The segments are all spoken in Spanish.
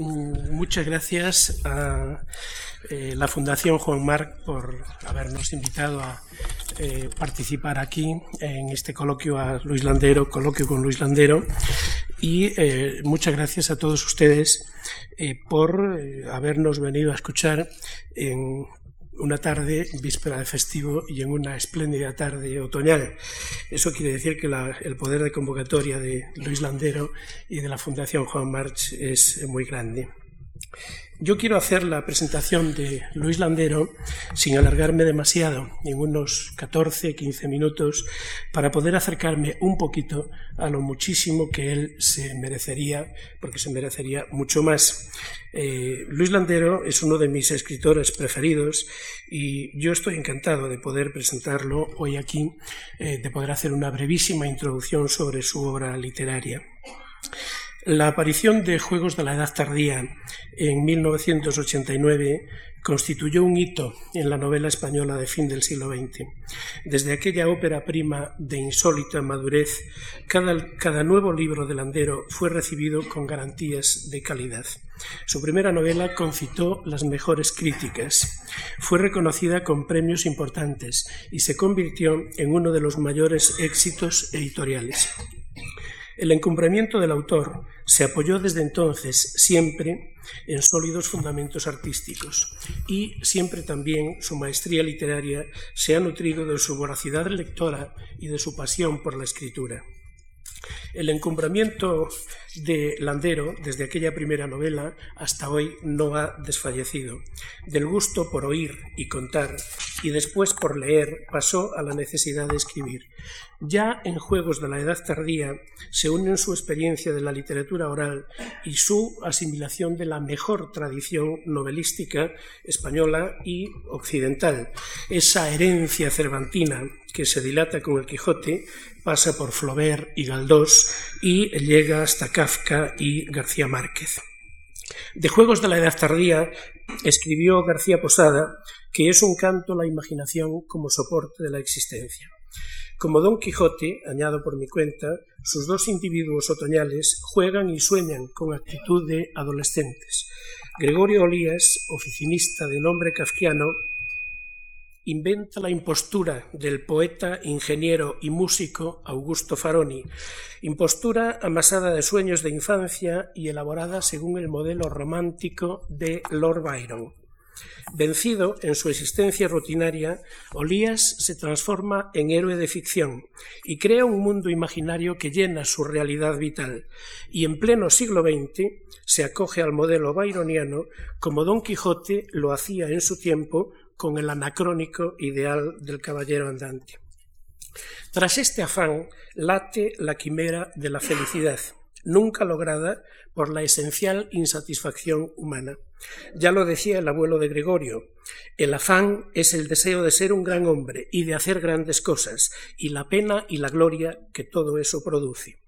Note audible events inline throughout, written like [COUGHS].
mm, muchas gracias a eh, la Fundación Juan Marc por habernos invitado a eh, participar aquí en este coloquio a Luis Landero, coloquio con Luis Landero. Y eh, muchas gracias a todos ustedes por habernos venido a escuchar en una tarde víspera de festivo y en una espléndida tarde otoñal. Eso quiere decir que el poder de convocatoria de Luis Landero y de la Fundación Juan March es muy grande. Yo quiero hacer la presentación de Luis Landero sin alargarme demasiado, en unos 14, 15 minutos, para poder acercarme un poquito a lo muchísimo que él se merecería, porque se merecería mucho más. Eh, Luis Landero es uno de mis escritores preferidos y yo estoy encantado de poder presentarlo hoy aquí, eh, de poder hacer una brevísima introducción sobre su obra literaria. La aparición de Juegos de la Edad Tardía en 1989 constituyó un hito en la novela española de fin del siglo XX. Desde aquella ópera prima de insólita madurez, cada, nuevo libro de Landero fue recibido con garantías de calidad. Su primera novela concitó las mejores críticas, fue reconocida con premios importantes y se convirtió en uno de los mayores éxitos editoriales. El encumbramiento del autor se apoyó desde entonces siempre en sólidos fundamentos artísticos y siempre también su maestría literaria se ha nutrido de su voracidad lectora y de su pasión por la escritura. El encumbramiento de Landero, desde aquella primera novela hasta hoy, no ha desfallecido. Del gusto por oír y contar, y después por leer, pasó a la necesidad de escribir. Ya en Juegos de la Edad Tardía se unen su experiencia de la literatura oral y su asimilación de la mejor tradición novelística española y occidental. Esa herencia cervantina que se dilata con el Quijote pasa por Flaubert y Galdós y llega hasta Kafka y García Márquez. De Juegos de la Edad Tardía escribió García Posada que es un canto la imaginación como soporte de la existencia. Como Don Quijote, añado por mi cuenta, sus dos individuos otoñales juegan y sueñan con actitud de adolescentes. Gregorio Olías, oficinista de nombre kafkiano, inventa la impostura del poeta, ingeniero y músico Augusto Faroni, impostura amasada de sueños de infancia y elaborada según el modelo romántico de Lord Byron. Vencido en su existencia rutinaria, Olías se transforma en héroe de ficción y crea un mundo imaginario que llena su realidad vital, y en pleno siglo XX se acoge al modelo byroniano como Don Quijote lo hacía en su tiempo con el anacrónico ideal del caballero andante. Tras este afán late la quimera de la felicidad, nunca lograda por la esencial insatisfacción humana. Ya lo decía el abuelo de Gregorio, el afán es el deseo de ser un gran hombre y de hacer grandes cosas, y la pena y la gloria que todo eso produce.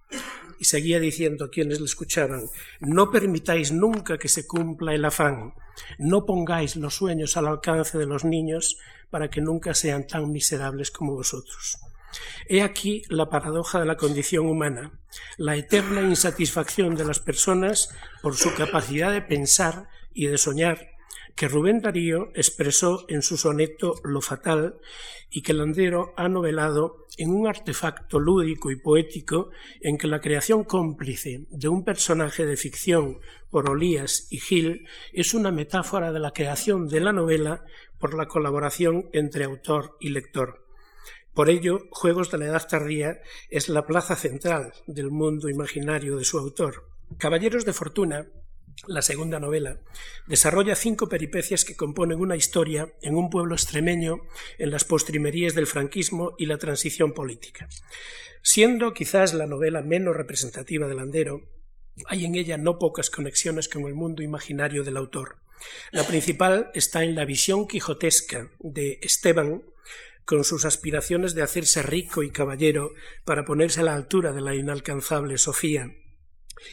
Y seguía diciendo a quienes le escuchaban, no permitáis nunca que se cumpla el afán, no pongáis los sueños al alcance de los niños para que nunca sean tan miserables como vosotros. He aquí la paradoja de la condición humana, la eterna insatisfacción de las personas por su capacidad de pensar y de soñar, que Rubén Darío expresó en su soneto Lo Fatal y que Landero ha novelado en un artefacto lúdico y poético en que la creación cómplice de un personaje de ficción por Olías y Gil es una metáfora de la creación de la novela por la colaboración entre autor y lector. Por ello, Juegos de la Edad Tardía es la plaza central del mundo imaginario de su autor. Caballeros de Fortuna, la segunda novela, desarrolla cinco peripecias que componen una historia en un pueblo extremeño en las postrimerías del franquismo y la transición política. Siendo quizás la novela menos representativa del Landero, hay en ella no pocas conexiones con el mundo imaginario del autor. La principal está en la visión quijotesca de Esteban con sus aspiraciones de hacerse rico y caballero para ponerse a la altura de la inalcanzable Sofía,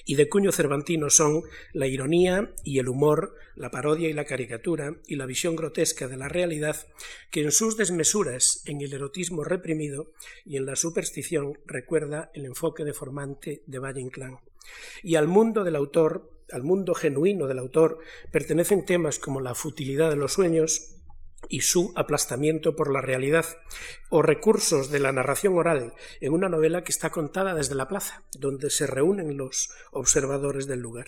y de cuño cervantino son la ironía y el humor, la parodia y la caricatura, y la visión grotesca de la realidad, que en sus desmesuras, en el erotismo reprimido y en la superstición recuerda el enfoque deformante de Valle Inclán. Y al mundo del autor al mundo genuino del autor pertenecen temas como la futilidad de los sueños, y su aplastamiento por la realidad, o recursos de la narración oral en una novela que está contada desde la plaza, donde se reúnen los observadores del lugar.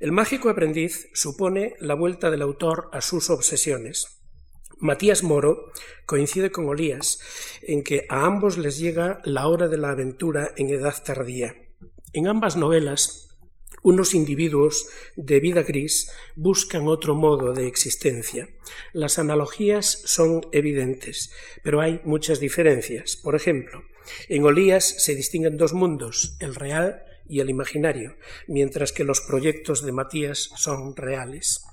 El mágico aprendiz supone la vuelta del autor a sus obsesiones. Matías Moro coincide con Olías en que a ambos les llega la hora de la aventura en edad tardía. En ambas novelas, unos individuos de vida gris buscan otro modo de existencia. Las analogías son evidentes, pero hay muchas diferencias. Por ejemplo, en Olías se distinguen dos mundos, el real y el imaginario, mientras que los proyectos de Matías son reales.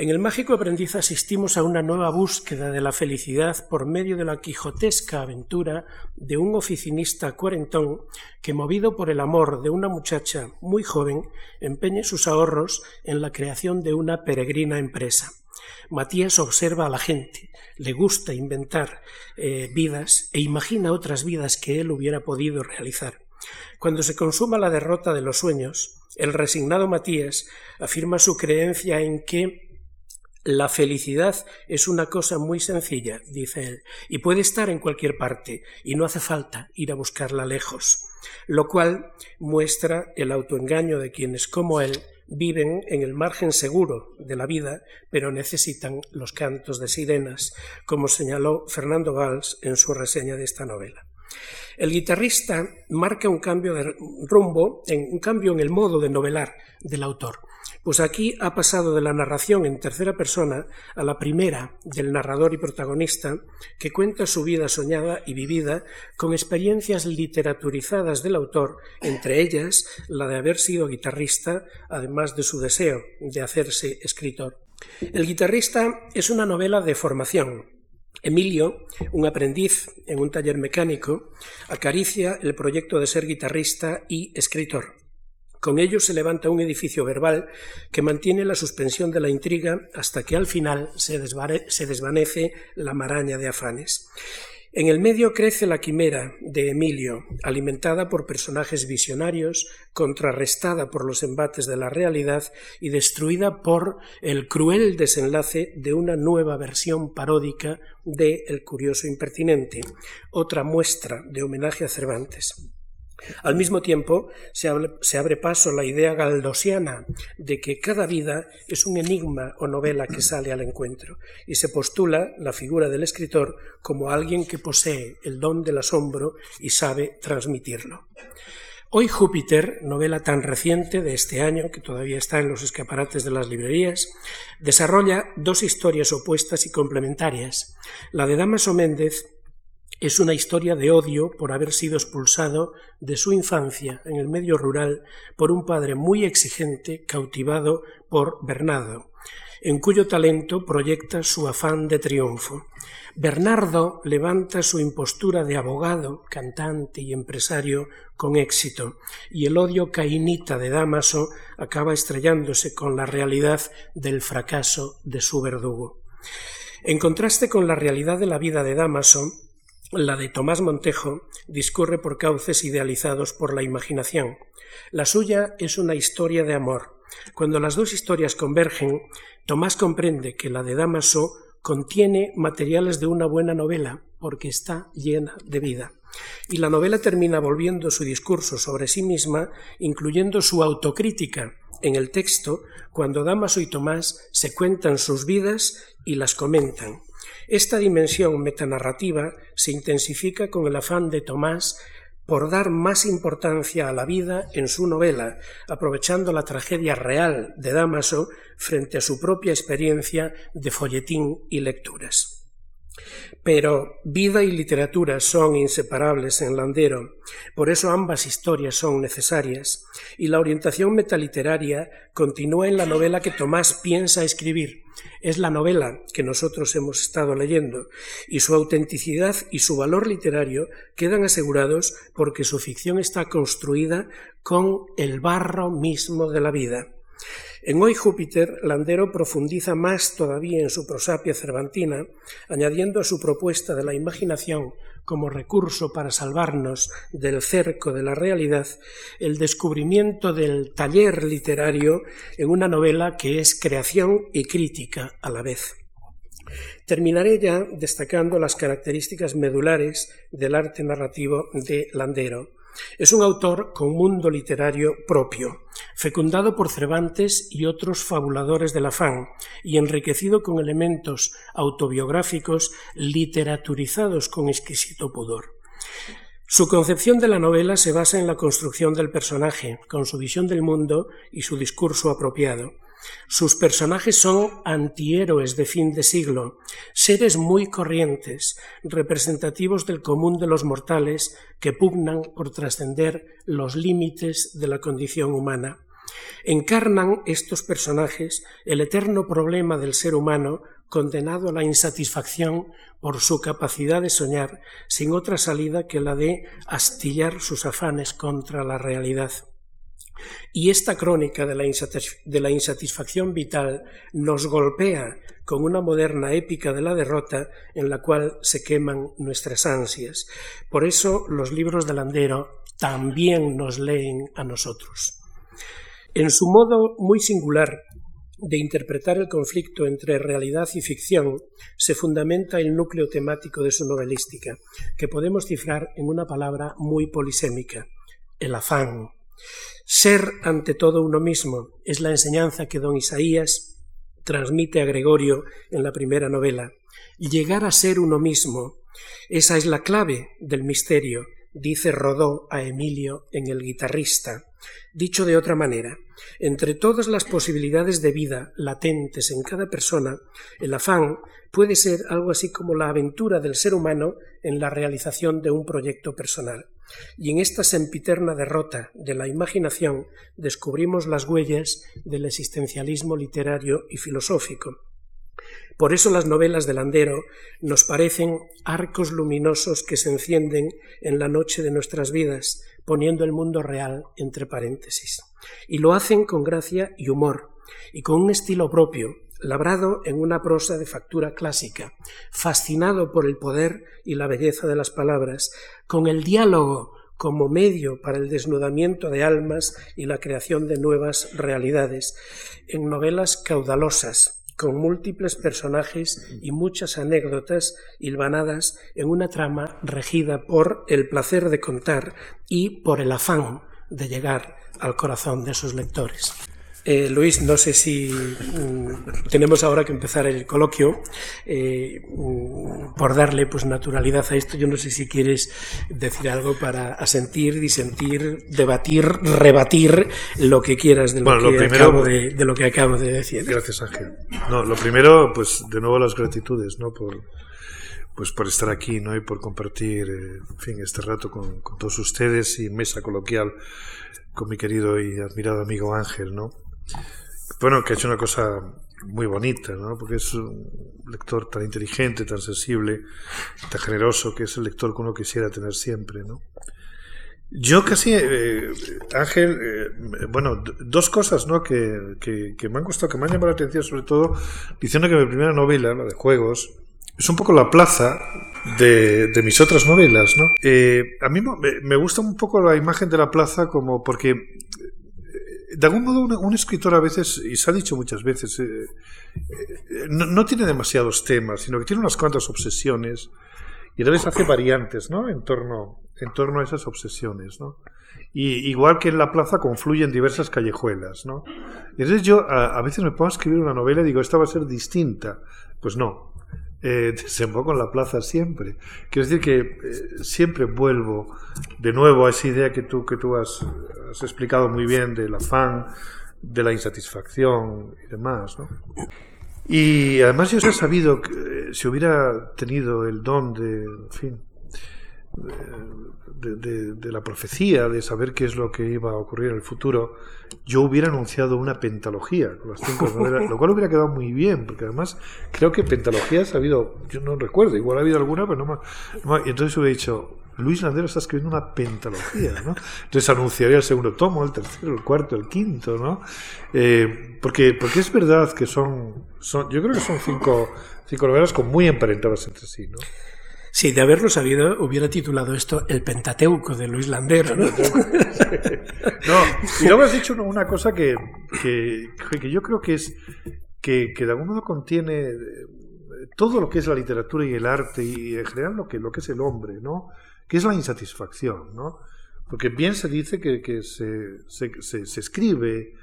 En el mágico aprendiz asistimos a una nueva búsqueda de la felicidad por medio de la quijotesca aventura de un oficinista cuarentón que, movido por el amor de una muchacha muy joven, empeña sus ahorros en la creación de una peregrina empresa. Matías observa a la gente, le gusta inventar eh, vidas e imagina otras vidas que él hubiera podido realizar. Cuando se consuma la derrota de los sueños, el resignado Matías afirma su creencia en que la felicidad es una cosa muy sencilla, dice él, y puede estar en cualquier parte, y no hace falta ir a buscarla lejos, lo cual muestra el autoengaño de quienes, como él, viven en el margen seguro de la vida, pero necesitan los cantos de sirenas, como señaló Fernando Valls en su reseña de esta novela. El guitarrista marca un cambio de rumbo, un cambio en el modo de novelar del autor. Pues aquí ha pasado de la narración en tercera persona a la primera del narrador y protagonista, que cuenta su vida soñada y vivida con experiencias literaturizadas del autor, entre ellas la de haber sido guitarrista, además de su deseo de hacerse escritor. El guitarrista es una novela de formación, Emilio, un aprendiz en un taller mecánico, acaricia el proyecto de ser guitarrista y escritor. Con ello se levanta un edificio verbal que mantiene la suspensión de la intriga hasta que al final se, desvanece la maraña de afanes. En el medio crece la quimera de Emilio, alimentada por personajes visionarios, contrarrestada por los embates de la realidad y destruida por el cruel desenlace de una nueva versión paródica de El curioso impertinente, otra muestra de homenaje a Cervantes. Al mismo tiempo, se abre, paso la idea galdosiana de que cada vida es un enigma o novela que sale al encuentro, y se postula la figura del escritor como alguien que posee el don del asombro y sabe transmitirlo. Hoy Júpiter, novela tan reciente de este año, que todavía está en los escaparates de las librerías, desarrolla dos historias opuestas y complementarias. La de Damaso Méndez es una historia de odio por haber sido expulsado de su infancia en el medio rural por un padre muy exigente cautivado por Bernardo, en cuyo talento proyecta su afán de triunfo. Bernardo levanta su impostura de abogado, cantante y empresario con éxito, y el odio cainita de Damaso acaba estrellándose con la realidad del fracaso de su verdugo. En contraste con la realidad de la vida de Damaso, la de Tomás Montejo discurre por cauces idealizados por la imaginación. La suya es una historia de amor. Cuando las dos historias convergen, Tomás comprende que la de Damaso contiene materiales de una buena novela, porque está llena de vida. Y la novela termina volviendo su discurso sobre sí misma, incluyendo su autocrítica en el texto, cuando Damaso y Tomás se cuentan sus vidas y las comentan. Esta dimensión metanarrativa se intensifica con el afán de Tomás por dar más importancia a la vida en su novela, aprovechando la tragedia real de Damaso frente a su propia experiencia de folletín y lecturas. Pero vida y literatura son inseparables en Landero, por eso ambas historias son necesarias, y la orientación metaliteraria continúa en la novela que Tomás piensa escribir. Es la novela que nosotros hemos estado leyendo, y su autenticidad y su valor literario quedan asegurados porque su ficción está construida con el barro mismo de la vida. En Hoy Júpiter, Landero profundiza más todavía en su prosapia cervantina, añadiendo a su propuesta de la imaginación como recurso para salvarnos del cerco de la realidad el descubrimiento del taller literario en una novela que es creación y crítica a la vez. Terminaré ya destacando las características medulares del arte narrativo de Landero. Es un autor con mundo literario propio, fecundado por Cervantes y otros fabuladores del afán, y enriquecido con elementos autobiográficos literaturizados con exquisito pudor. Su concepción de la novela se basa en la construcción del personaje, con su visión del mundo y su discurso apropiado. Sus personajes son antihéroes de fin de siglo, seres muy corrientes, representativos del común de los mortales que pugnan por trascender los límites de la condición humana. Encarnan estos personajes el eterno problema del ser humano condenado a la insatisfacción por su capacidad de soñar sin otra salida que la de astillar sus afanes contra la realidad. Y esta crónica de la, insatisfacción vital nos golpea con una moderna épica de la derrota en la cual se queman nuestras ansias. Por eso los libros de Landero también nos leen a nosotros. En su modo muy singular de interpretar el conflicto entre realidad y ficción se fundamenta el núcleo temático de su novelística, que podemos cifrar en una palabra muy polisémica, el afán. Ser ante todo uno mismo es la enseñanza que don Isaías transmite a Gregorio en la primera novela. Llegar a ser uno mismo, esa es la clave del misterio, dice Rodó a Emilio en El guitarrista. Dicho de otra manera, entre todas las posibilidades de vida latentes en cada persona, el afán puede ser algo así como la aventura del ser humano en la realización de un proyecto personal. Y en esta sempiterna derrota de la imaginación descubrimos las huellas del existencialismo literario y filosófico. Por eso las novelas de Landero nos parecen arcos luminosos que se encienden en la noche de nuestras vidas, poniendo el mundo real entre paréntesis. Y lo hacen con gracia y humor, y con un estilo propio, labrado en una prosa de factura clásica, fascinado por el poder y la belleza de las palabras, con el diálogo como medio para el desnudamiento de almas y la creación de nuevas realidades, en novelas caudalosas, con múltiples personajes y muchas anécdotas hilvanadas en una trama regida por el placer de contar y por el afán de llegar al corazón de sus lectores. Eh, Luis, no sé si mm, tenemos ahora que empezar el coloquio eh, mm, por darle pues naturalidad a esto. Yo no sé si quieres decir algo para asentir, disentir, debatir, rebatir lo que quieras de lo, que, acabo de, de, lo que acabo de decir. Gracias, Ángel. No, lo primero, pues de nuevo las gratitudes, ¿no? Por, pues por estar aquí, ¿no? Y por compartir, eh, en fin, este rato con, con todos ustedes y mesa coloquial con mi querido y admirado amigo Ángel, ¿no? Bueno, que ha hecho una cosa muy bonita, ¿no? Porque es un lector tan inteligente, tan sensible, tan generoso, que es el lector que uno quisiera tener siempre, ¿no? Yo casi, eh, Ángel, eh, bueno, dos cosas, ¿no? Que, que, me han gustado, que me han llamado la atención, sobre todo, diciendo que mi primera novela, la de juegos, es un poco la plaza de, mis otras novelas, ¿no? Eh, a mí me gusta un poco la imagen de la plaza como porque de algún modo un, escritor a veces, y se ha dicho muchas veces, eh, eh, no, tiene demasiados temas, sino que tiene unas cuantas obsesiones y veces hace variantes ¿no? en, torno, en torno a esas obsesiones. ¿no? Y igual que en la plaza confluyen diversas callejuelas. ¿no? Entonces yo a, a veces me a escribir una novela y digo, esta va a ser distinta. Pues no, eh, [LAUGHS] desemboco en la plaza siempre. Quiero decir que eh, siempre vuelvo de nuevo a esa idea que tú, que tú has, has, explicado muy bien del afán, de la insatisfacción y demás. ¿no? Y además yo he sabido que eh, si hubiera tenido el don de, en fin, de, la profecía, de saber qué es lo que iba a ocurrir en el futuro, yo hubiera anunciado una pentalogía con las cinco [LAUGHS] novelas, lo cual hubiera quedado muy bien, porque además creo que pentalogías ha habido, yo no recuerdo, igual ha habido alguna, pero no más. y entonces hubiera dicho, Luis Landero está escribiendo una pentalogía, ¿no? Entonces anunciaría el segundo tomo, el tercero, el cuarto, el quinto, ¿no? Eh, porque, porque es verdad que son, son, yo creo que son cinco, cinco novelas con muy emparentadas entre sí, ¿no? Sí, de haberlo sabido, hubiera titulado esto El Pentateuco de Luis Landero. ¿no? [LAUGHS] no y luego has dicho una cosa que, que, que yo creo que es que, que, de algún modo contiene eh, todo lo que es la literatura y el arte y en general lo que, lo que es el hombre, ¿no? que es la insatisfacción, ¿no? Porque bien se dice que, que se, se, se, se, escribe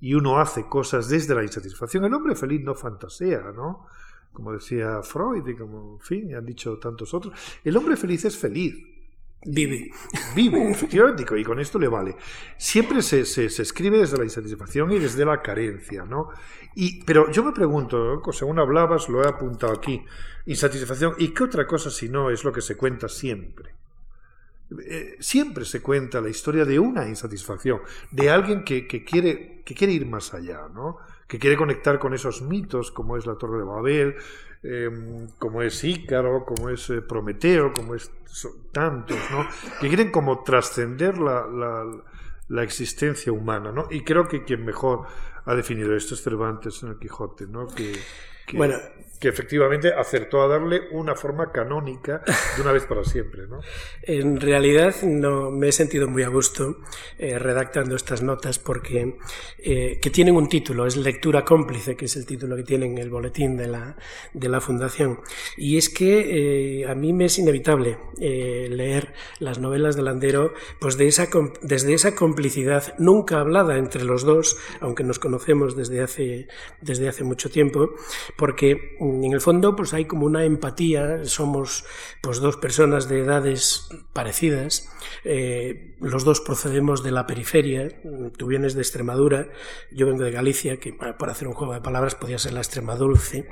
y uno hace cosas desde la insatisfacción. El hombre feliz no fantasea, ¿no? Como decía Freud y como, en fin, han dicho tantos otros, el hombre feliz es feliz. Vive. Vive, efectivamente, y con esto le vale. Siempre se, se, escribe desde la insatisfacción y desde la carencia, ¿no? Y, pero yo me pregunto, según hablabas, lo he apuntado aquí, insatisfacción, ¿y qué otra cosa si no es lo que se cuenta siempre? Eh, siempre se cuenta la historia de una insatisfacción, de alguien que, que, quiere, que quiere ir más allá, ¿no? Que quiere conectar con esos mitos como es la Torre de Babel, em, como es Ícaro, como es eh, Prometeo, como es tantos, ¿no? que quieren como trascender la, la, existencia humana. ¿no? Y creo que quien mejor ha definido esto es Cervantes en el Quijote, ¿no? que, bueno, que efectivamente acertó a darle una forma canónica de una vez para siempre. ¿no? En realidad no me he sentido muy a gusto eh, redactando estas notas porque eh, que tienen un título, es Lectura cómplice, que es el título que tiene en el boletín de la, de la Fundación. Y es que eh, a mí me es inevitable leer las novelas de Landero pues de esa, desde esa complicidad nunca hablada entre los dos, aunque nos conocemos desde hace, desde hace mucho tiempo, porque en el fondo pues hay como una empatía, somos pues dos personas de edades parecidas, eh, los dos procedemos de la periferia, tú vienes de Extremadura, yo vengo de Galicia, que por hacer un juego de palabras podía ser la Extremadulce,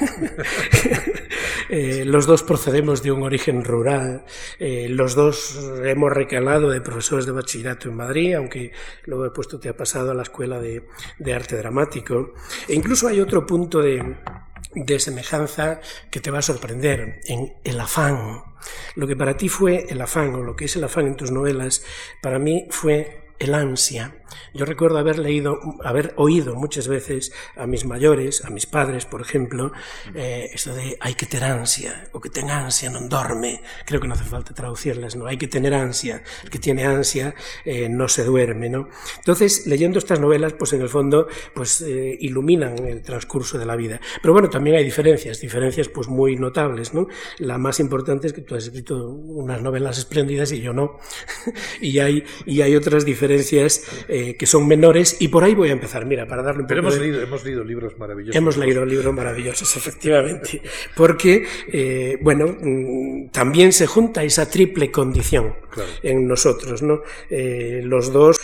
[LAUGHS] eh, los dos procedemos de un origen rural, eh, los dos hemos recalado de profesores de bachillerato en Madrid, aunque luego he puesto te ha pasado a la escuela de, de arte dramático, e incluso hay otro punto de de semejanza que te va a sorprender en el afán. Lo que para ti fue el afán, o lo que es el afán en tus novelas, para mí fue el ansia. Yo recuerdo haber leído, haber oído muchas veces a mis mayores, a mis padres, por ejemplo, eh, esto de hay que tener ansia, o que tenga ansia no duerme. Creo que no hace falta traducirlas, ¿no? Hay que tener ansia. El que tiene ansia eh, no se duerme, ¿no? Entonces, leyendo estas novelas, pues en el fondo, pues eh, iluminan el transcurso de la vida. Pero bueno, también hay diferencias, diferencias pues muy notables, ¿no? La más importante es que tú has escrito unas novelas espléndidas y yo no. [LAUGHS] y hay, y hay otras diferencias eh, que son menores y por ahí voy a empezar, mira, para darle un Pero hemos, leído, hemos leído libros maravillosos. Hemos leído libros maravillosos, [LAUGHS] efectivamente, porque, eh, bueno, mm, también se junta esa triple condición en nosotros, ¿no? Eh, los dos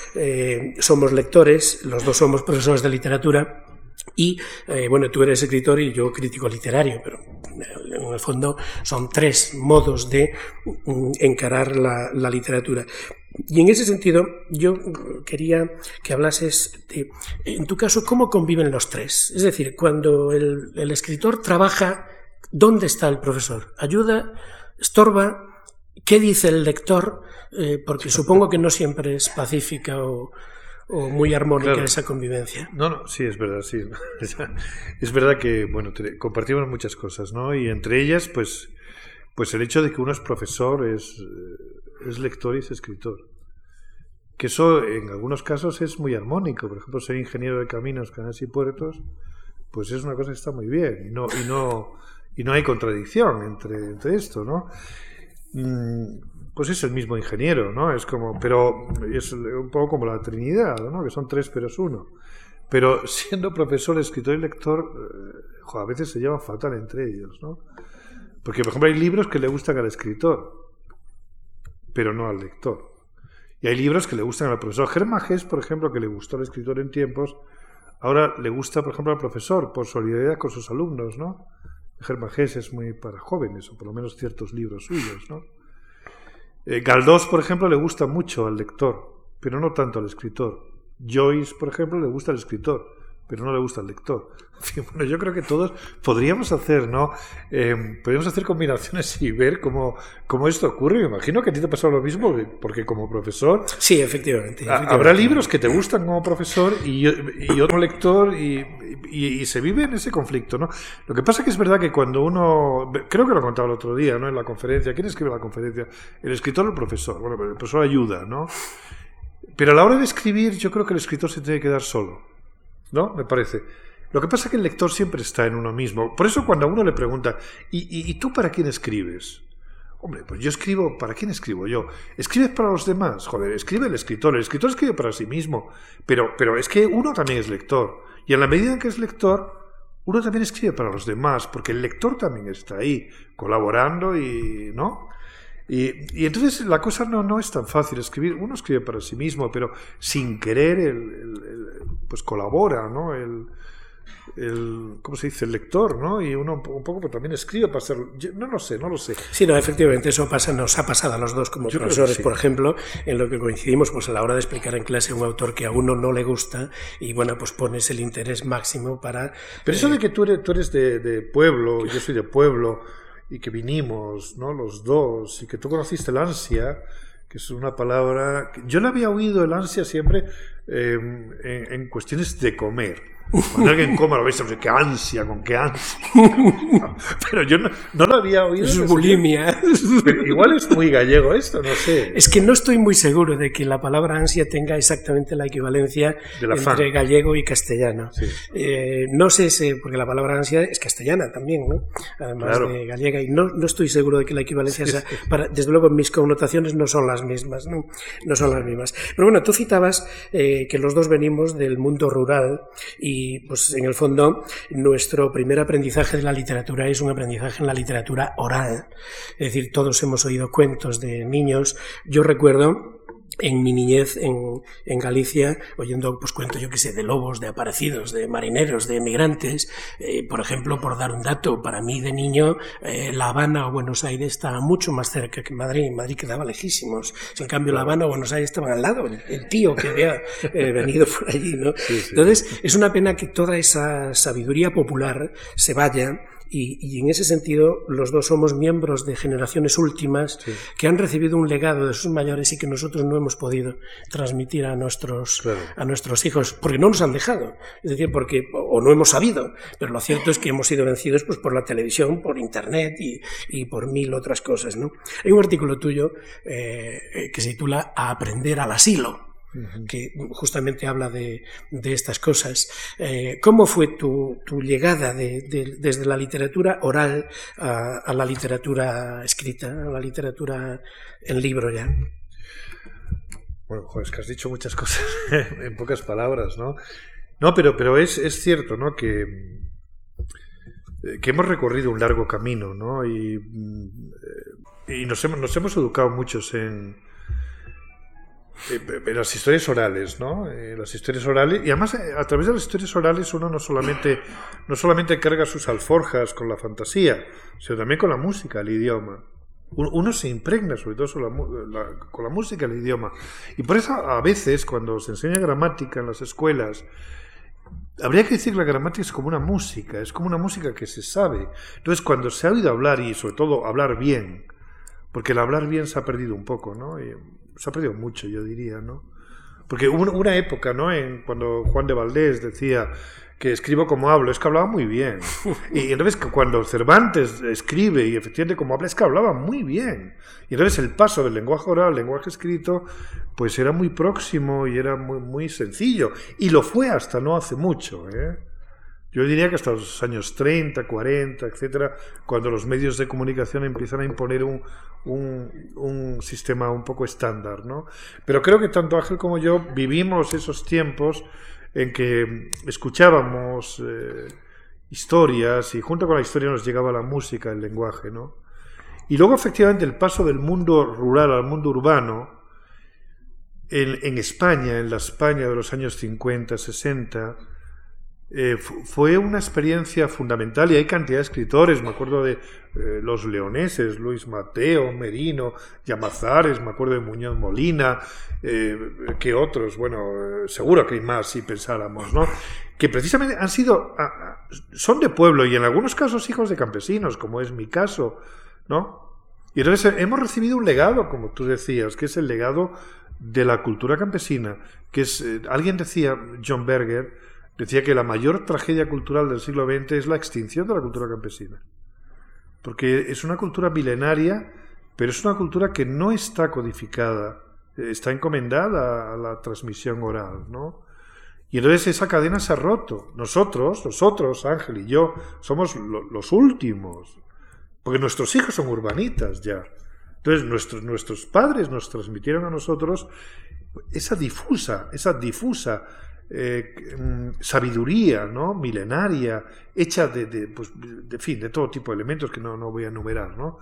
somos lectores, los dos somos profesores de literatura, y bueno, tú eres escritor y yo crítico literario, pero en el fondo son tres modos de mm, encarar la, la literatura. Y en ese sentido, yo quería que hablases de, en tu caso, cómo conviven los tres. Es decir, cuando el, escritor trabaja, ¿dónde está el profesor? ¿Ayuda? ¿Estorba? ¿Qué dice el lector? Eh, porque supongo que no siempre es pacífica o, muy armónica esa convivencia. No, no, sí, es verdad, sí. [LAUGHS] Es verdad que, bueno, compartimos muchas cosas, ¿no? Y entre ellas, pues, pues el hecho de que uno es profesor es es lector y es escritor. Que eso en algunos casos es muy armónico. Por ejemplo, ser ingeniero de caminos, canales y puertos, pues es una cosa que está muy bien. Y no, y no, y no hay contradicción entre, entre esto, ¿no? Mm, pues es el mismo ingeniero, ¿no? Es como, pero es un poco como la Trinidad, ¿no? Que son tres pero es uno. Pero [LAUGHS] siendo profesor, escritor y lector, eh, a veces se lleva fatal entre ellos, ¿no? Porque, por ejemplo, hay libros que le gustan al escritor pero no al lector. Y hay libros que le gustan al profesor. Germán por ejemplo, que le gustó al escritor en tiempos, ahora le gusta, por ejemplo, al profesor, por solidaridad con sus alumnos, ¿no? Germán es muy para jóvenes, o por lo menos ciertos libros suyos, ¿no? Eh, Galdós, por ejemplo, le gusta mucho al lector, pero no tanto al escritor. Joyce, por ejemplo, le gusta al escritor, pero no le gusta al lector. [LAUGHS] Bueno, yo creo que todos podríamos hacer, ¿no? Eh, podríamos hacer combinaciones y ver cómo, cómo esto ocurre. Me imagino que a ti te pasado lo mismo, porque como profesor... Sí, efectivamente. efectivamente. Habrá libros que te gustan como profesor y, y otro lector y, y, y, se vive en ese conflicto, ¿no? Lo que pasa que es verdad que cuando uno... Creo que lo contaba el otro día, ¿no? En la conferencia. ¿Quién escribe la conferencia? El escritor o el profesor. Bueno, el profesor ayuda, ¿no? Pero a la hora de escribir yo creo que el escritor se tiene que quedar solo, ¿no? Me parece. Lo que pasa es que el lector siempre está en uno mismo. Por eso cuando a uno le pregunta, ¿y, y, tú para quién escribes? Hombre, pues yo escribo, ¿para quién escribo yo? ¿Escribes para los demás? Joder, escribe el escritor. El escritor escribe para sí mismo. Pero, pero es que uno también es lector. Y en la medida en que es lector, uno también escribe para los demás, porque el lector también está ahí, colaborando y, ¿no? Y, y, entonces la cosa no, no es tan fácil escribir. Uno escribe para sí mismo, pero sin querer, el, el, el, pues colabora, ¿no? El, el, ¿cómo se dice? El lector, ¿no? Y uno un poco pues, también escribe para ser... No lo sé, no lo sé. Sí, no, efectivamente, eso pasa, nos ha pasado a los dos como Yo profesores, sí. por ejemplo, en lo que coincidimos pues a la hora de explicar en clase un autor que a uno no le gusta y, bueno, pues pones el interés máximo para... Pero eso eh... de que tú eres, tú eres de, de pueblo, yo soy de pueblo, y que vinimos, ¿no? Los dos, y que tú conociste la ansia que es una palabra... Yo le había oído el ansia siempre eh, en, en, cuestiones de comer. Cuando alguien coma lo veis, qué ansia, con qué ansia. [LAUGHS] Pero yo no, no lo había oído. Es bulimia. Pero igual es muy gallego esto, no sé. Es que no estoy muy seguro de que la palabra ansia tenga exactamente la equivalencia la entre fan. gallego y castellano. Sí. Eh, no sé si, porque la palabra ansia es castellana también, ¿no? Además claro. de gallega. Y no, no estoy seguro de que la equivalencia sí, sea. Para, desde luego, mis connotaciones no son las mismas, ¿no? No son las mismas. Pero bueno, tú citabas eh, que los dos venimos del mundo rural y y pues en el fondo nuestro primer aprendizaje de la literatura es un aprendizaje en la literatura oral. Es decir, todos hemos oído cuentos de niños. Yo recuerdo en mi niñez en, en Galicia, oyendo pues cuento yo que sé, de lobos, de aparecidos, de marineros, de emigrantes. Eh, por ejemplo, por dar un dato, para mí de niño, eh, La Habana o Buenos Aires estaba mucho más cerca que Madrid. Madrid quedaba lejísimos. En cambio, La Habana o Buenos Aires estaban al lado, el, el tío que había eh, [LAUGHS] venido por allí, ¿no? Sí, sí. Entonces, es una pena que toda esa sabiduría popular se vaya y, y, en ese sentido los dos somos miembros de generaciones últimas sí. que han recibido un legado de sus mayores y que nosotros no hemos podido transmitir a nuestros, claro. a nuestros hijos porque no nos han dejado, es decir, porque o no hemos sabido, pero lo cierto es que hemos sido vencidos pues, por la televisión, por internet y, y por mil otras cosas. ¿no? Hay un artículo tuyo eh, que se titula A aprender al asilo que justamente habla de, de estas cosas. Eh, ¿Cómo fue tu, tu llegada de, de, desde la literatura oral a, a, la literatura escrita, a la literatura en libro ya? Bueno, joder, es que has dicho muchas cosas [LAUGHS] en pocas palabras, ¿no? No, pero, pero es, es cierto, ¿no? Que, eh, que hemos recorrido un largo camino, ¿no? Y, y nos, hemos, nos hemos educado muchos en, eh, las historias orales, ¿no? Eh, las historias orales y además eh, a través de las historias orales uno no solamente no solamente carga sus alforjas con la fantasía, sino también con la música, el idioma. Uno se impregna sobre todo con la música, el idioma. Y por eso a veces cuando se enseña gramática en las escuelas Habría que decir que la gramática es como una música, es como una música que se sabe. Entonces, cuando se ha oído hablar y sobre todo hablar bien, porque el hablar bien se ha perdido un poco, ¿no? Se ha perdido mucho, yo diría, ¿no? Porque hubo una época, ¿no? En, cuando Juan de Valdés decía que escribo como hablo, es que hablaba muy bien. [LAUGHS] Y entonces cuando Cervantes escribe y efectivamente como habla, es que hablaba muy bien. Y entonces el paso del lenguaje oral al lenguaje escrito, pues era muy próximo y era muy, muy sencillo. Y lo fue hasta no hace mucho, ¿eh? Yo diría que hasta los años 30, 40, etcétera, cuando los medios de comunicación empiezan a imponer un, un, sistema un poco estándar, ¿no? Pero creo que tanto Ángel como yo vivimos esos tiempos en que escuchábamos eh, historias y junto con la historia nos llegaba la música, el lenguaje, ¿no? Y luego efectivamente el paso del mundo rural al mundo urbano en, en España, en la España de los años 50, 60, eh, fue una experiencia fundamental y hay cantidad de escritores, me acuerdo de eh, los leoneses, Luis Mateo, Merino, Llamazares, me acuerdo de Muñoz Molina, eh, que otros, bueno, seguro que hay más si pensáramos, ¿no? Que precisamente han sido, son de pueblo y en algunos casos hijos de campesinos, como es mi caso, ¿no? Y entonces hemos recibido un legado, como tú decías, que es el legado de la cultura campesina, que es, alguien decía, John Berger, decía que la mayor tragedia cultural del siglo XX es la extinción de la cultura campesina. Porque es una cultura milenaria, pero es una cultura que no está codificada, está encomendada a la transmisión oral, ¿no? Y entonces esa cadena se ha roto. Nosotros, nosotros, Ángel y yo, somos los últimos. Porque nuestros hijos son urbanitas ya. Entonces nuestros, nuestros padres nos transmitieron a nosotros esa difusa, esa difusa eh, mm, sabiduría ¿no? milenaria, hecha de, pues, de, fin, de todo tipo de elementos que no, no voy a enumerar, ¿no?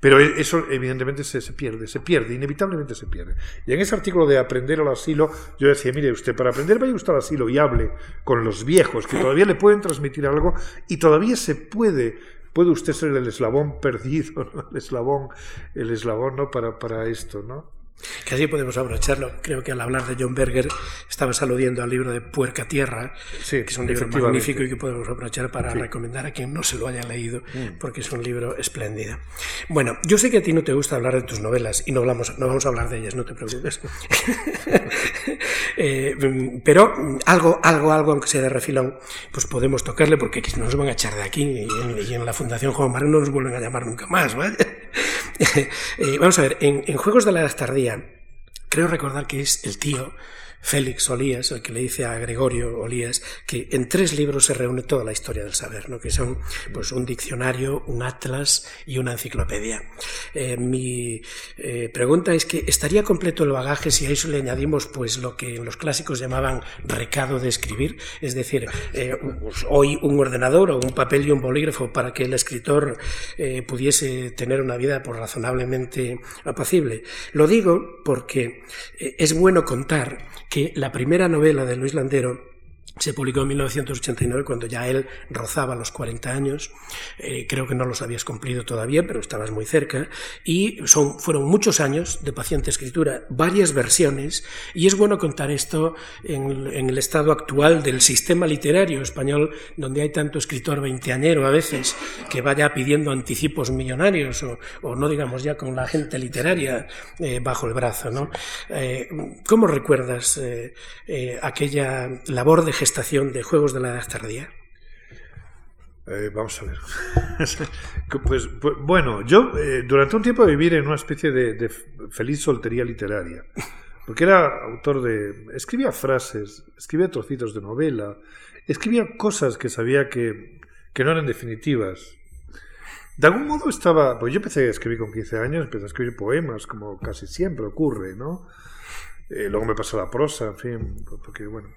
Pero e, eso evidentemente se, se, pierde, se pierde, inevitablemente se pierde. Y en ese artículo de aprender al asilo, yo decía, mire usted, para aprender vaya usted al asilo y hable con los viejos que todavía le pueden transmitir algo y todavía se puede, puede usted ser el eslabón perdido, el eslabón, el eslabón ¿no? para, para esto, ¿no? Que así podemos aprovecharlo. Creo que al hablar de John Berger estabas aludiendo al libro de Puerca Tierra, que es un libro magnífico y que podemos aprovechar para recomendar a quien no se lo haya leído, mm. porque es un libro espléndido. Bueno, yo sé que a ti no te gusta hablar de tus novelas y no, hablamos, no vamos a hablar de ellas, no te preocupes. [LAUGHS] eh, pero algo, algo, algo, aunque sea de refilón, pues podemos tocarle porque nos van a echar de aquí y en, y en la Fundación Juan Marín no nos vuelven a llamar nunca más, ¿vale? [LAUGHS] Eh, vamos a ver, en, en Juegos de la Edad Creo recordar que es el tío Félix Olías, el que le dice a Gregorio Olías que en tres libros se reúne toda la historia del saber, ¿no? que son pues, un diccionario, un atlas y una enciclopedia. Eh, mi eh, pregunta es que estaría completo el bagaje si a eso le añadimos pues, lo que los clásicos llamaban recado de escribir, es decir, eh, pues, hoy un ordenador o un papel y un bolígrafo para que el escritor pudiese tener una vida pues, razonablemente apacible. Lo digo porque es bueno contar que la primera novela de Luis Landero se publicó en 1989 cuando ya él rozaba los 40 años. Eh, creo que no los habías cumplido todavía, pero estabas muy cerca. Y son, fueron muchos años de paciente escritura, varias versiones. Y es bueno contar esto en, el estado actual del sistema literario español, donde hay tanto escritor veinteañero a veces que vaya pidiendo anticipos millonarios o, no digamos ya con la gente literaria eh, bajo el brazo. Eh, ¿Cómo recuerdas aquella labor de gestión estación de Juegos de la Edad Tardía? Eh, vamos a ver. [LAUGHS] pues, pues, bueno, yo eh, durante un tiempo viví en una especie de, de, feliz soltería literaria. Porque era autor de. Escribía frases, escribía trocitos de novela, escribía cosas que sabía que, que no eran definitivas. De algún modo estaba. Pues yo empecé a escribir con 15 años, empecé a escribir poemas, como casi siempre ocurre, ¿no? Eh, luego me pasó la prosa, en fin, porque bueno,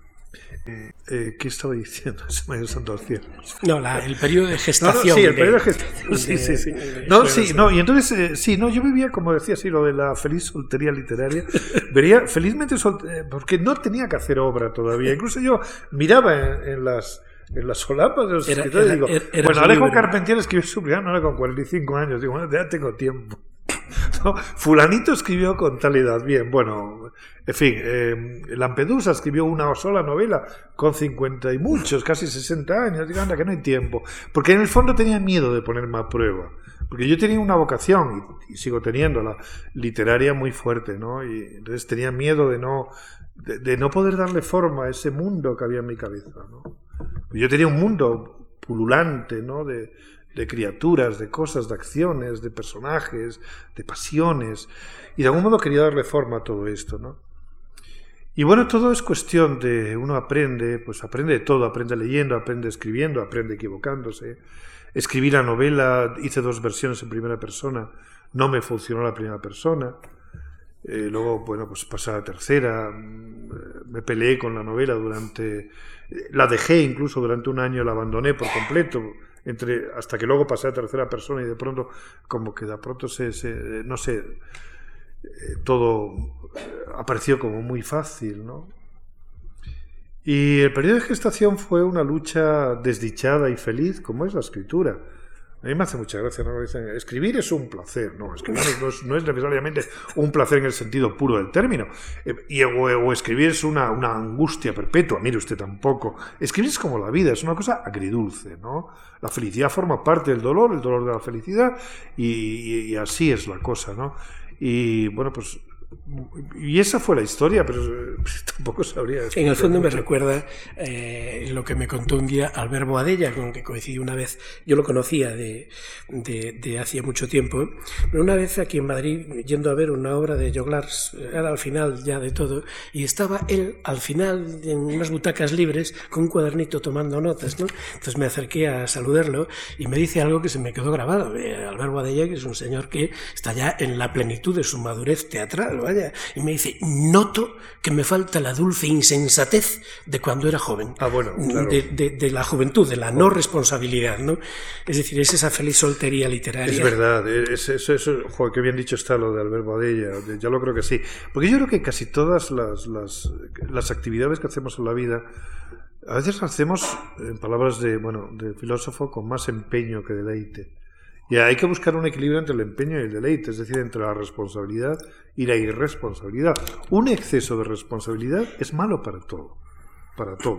eh, eh, ¿Qué estaba diciendo? [LAUGHS] Se me santo al cielo. No, la, el periodo de gestación. No, no, sí, el periodo de, gestación. Sí, sí, sí. No, sí, no, y entonces, eh, sí, no, yo vivía, como decía así, lo de la feliz soltería literaria. [LAUGHS] Vería felizmente soltería, porque no tenía que hacer obra todavía. Incluso yo miraba en, en las en las solapas de los era, escritores era, digo, era, bueno, Alejo Carpentier escribió su primer novela con 45 años. Digo, bueno, ya tengo tiempo. [LAUGHS] ¿no? Fulanito escribió con tal edad. Bien, bueno, en fin, eh, Lampedusa escribió una sola novela con 50 y muchos, casi 60 años. Digo, anda, que no hay tiempo. Porque en el fondo tenía miedo de ponerme a prueba. Porque yo tenía una vocación, y, y sigo teniéndola, literaria muy fuerte, ¿no? Y entonces tenía miedo de no, de, de, no poder darle forma a ese mundo que había en mi cabeza, ¿no? Yo tenía un mundo pululante, ¿no? De, de criaturas, de cosas, de acciones, de personajes, de pasiones, y de algún modo quería darle forma a todo esto, ¿no? Y bueno, todo es cuestión de uno aprende, pues aprende de todo, aprende leyendo, aprende escribiendo, aprende equivocándose. Escribí la novela, hice dos versiones en primera persona, no me funcionó la primera persona. Eh, luego, bueno, pues pasé a la tercera, me peleé con la novela durante, la dejé incluso durante un año, la abandoné por completo entre hasta que luego pasé a tercera persona y de pronto como que de pronto se, se no sé eh, todo apareció como muy fácil no Y el periodo de gestación fue una lucha desdichada y feliz, como es la escritura. A mí me hace mucha gracia, ¿no? Dicen, escribir es un placer. No, escribir no es, necesariamente un placer en el sentido puro del término. Eh, y, o, escribir es una, angustia perpetua. Mire usted tampoco. Escribir es como la vida, es una cosa agridulce, ¿no? La felicidad forma parte del dolor, el dolor de la felicidad, y, y así es la cosa, ¿no? Y bueno, pues y esa fue la historia, pero pues, [LAUGHS] tampoco sabría. En el fondo me recuerda eh, lo que me contó un día Albert Boadella, con que coincidí una vez. Yo lo conocía de, de, de hacía mucho tiempo, pero una vez aquí en Madrid, yendo a ver una obra de Joglars, era al final ya de todo, y estaba él al final en unas butacas libres con un cuadernito tomando notas, ¿no? Entonces me acerqué a saludarlo y me dice algo que se me quedó grabado. Eh, Albert Boadella, que es un señor que está ya en la plenitud de su madurez teatral vaya. Y me dice, noto que me falta la dulce insensatez de cuando era joven. Ah, bueno, claro. de, de, de, la juventud, de la no responsabilidad, ¿no? Es decir, es esa feliz soltería literaria. Es verdad, es, es, eso, joder, qué bien dicho está lo de Albert Boadella, yo lo creo que sí. Porque yo creo que casi todas las, las, las actividades que hacemos en la vida, a veces hacemos, en palabras de, bueno, de filósofo, con más empeño que deleite. Y hay que buscar un equilibrio entre el empeño y el deleite, es decir, entre la responsabilidad y la irresponsabilidad. Un exceso de responsabilidad es malo para todo, para todo.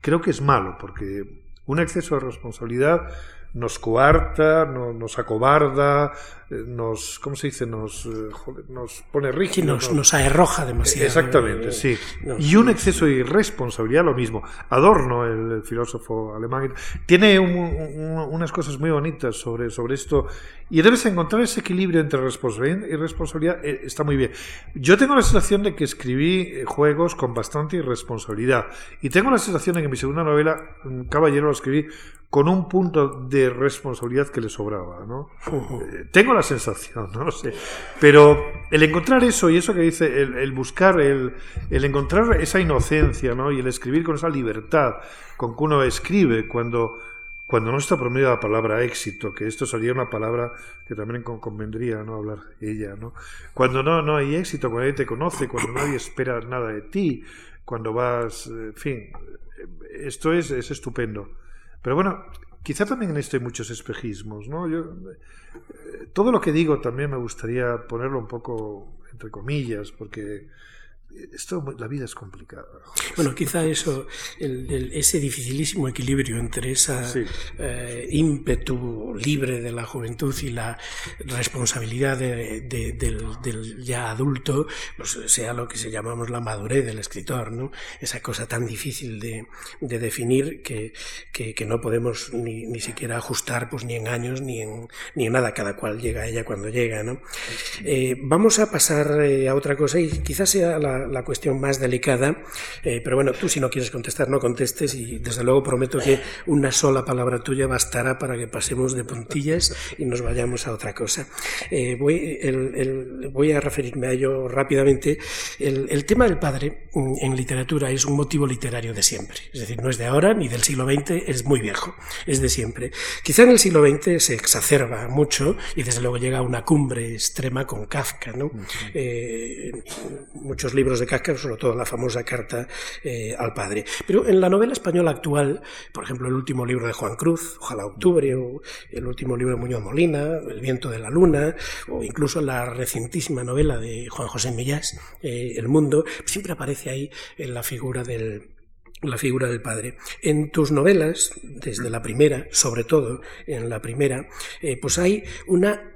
Creo que es malo porque un exceso de responsabilidad nos coarta, no, nos acobarda, nos, ¿cómo se dice? Nos, eh, joder, nos pone rígidos. Sí, nos, nos arroja demasiado. Exactamente, sí. Nos, y un exceso de irresponsabilidad, lo mismo. Adorno, el, el filósofo alemán, tiene un, un, unas cosas muy bonitas sobre, sobre esto. Y debes encontrar ese equilibrio entre responsabilidad y responsabilidad. Eh, está muy bien. Yo tengo la sensación de que escribí eh, juegos con bastante irresponsabilidad. Y tengo la sensación de que mi segunda novela, Caballero, lo escribí con un punto de responsabilidad que le sobraba, ¿no? -huh. Tengo la sensación, [LAUGHS] no lo sé. Pero el encontrar eso y eso que dice, el, el buscar, el, el, encontrar esa inocencia, ¿no? Y el escribir con esa libertad con que uno escribe cuando, cuando no está prometida la palabra éxito, que esto sería una palabra que también convendría no hablar ella, ¿no? Cuando no, no hay éxito, cuando nadie te conoce, cuando nadie espera nada de ti, cuando vas, en fin, esto es, es estupendo. Pero bueno, quizá también en esto hay muchos espejismos, ¿no? Yo, eh, todo lo que digo también me gustaría ponerlo un poco entre comillas, porque esto, la vida es complicada. Bueno, quizá eso, el, el, ese dificilísimo equilibrio entre ese sí. eh, ímpetu libre de la juventud y la responsabilidad de, de, del, del, ya adulto, pues sea lo que se llamamos la madurez del escritor, ¿no? Esa cosa tan difícil de, de definir que, que, que, no podemos ni, ni siquiera ajustar pues ni en años ni en, ni en nada, cada cual llega a ella cuando llega, ¿no? Eh, vamos a pasar eh, a otra cosa y quizás sea la, la cuestión más delicada, eh, pero bueno, tú si no quieres contestar, no contestes y desde luego prometo que una sola palabra tuya bastará para que pasemos de puntillas y nos vayamos a otra cosa. Eh, voy, el, el, voy, a referirme a ello rápidamente. El, el, tema del padre en literatura es un motivo literario de siempre, es decir, no es de ahora ni del siglo XX, es muy viejo, es de siempre. Quizá en el siglo XX se exacerba mucho y desde luego llega a una cumbre extrema con Kafka, ¿no? Eh, muchos libros de Kafka, sobre todo la famosa carta eh, al padre. Pero en la novela española actual, por ejemplo, el último libro de Juan Cruz, Ojalá Octubre, o el último libro de Muñoz Molina, El viento de la luna, o incluso la recientísima novela de Juan José Millás, eh, El mundo, siempre aparece ahí en la figura del, la figura del padre. En tus novelas, desde la primera, sobre todo en la primera, eh, pues hay una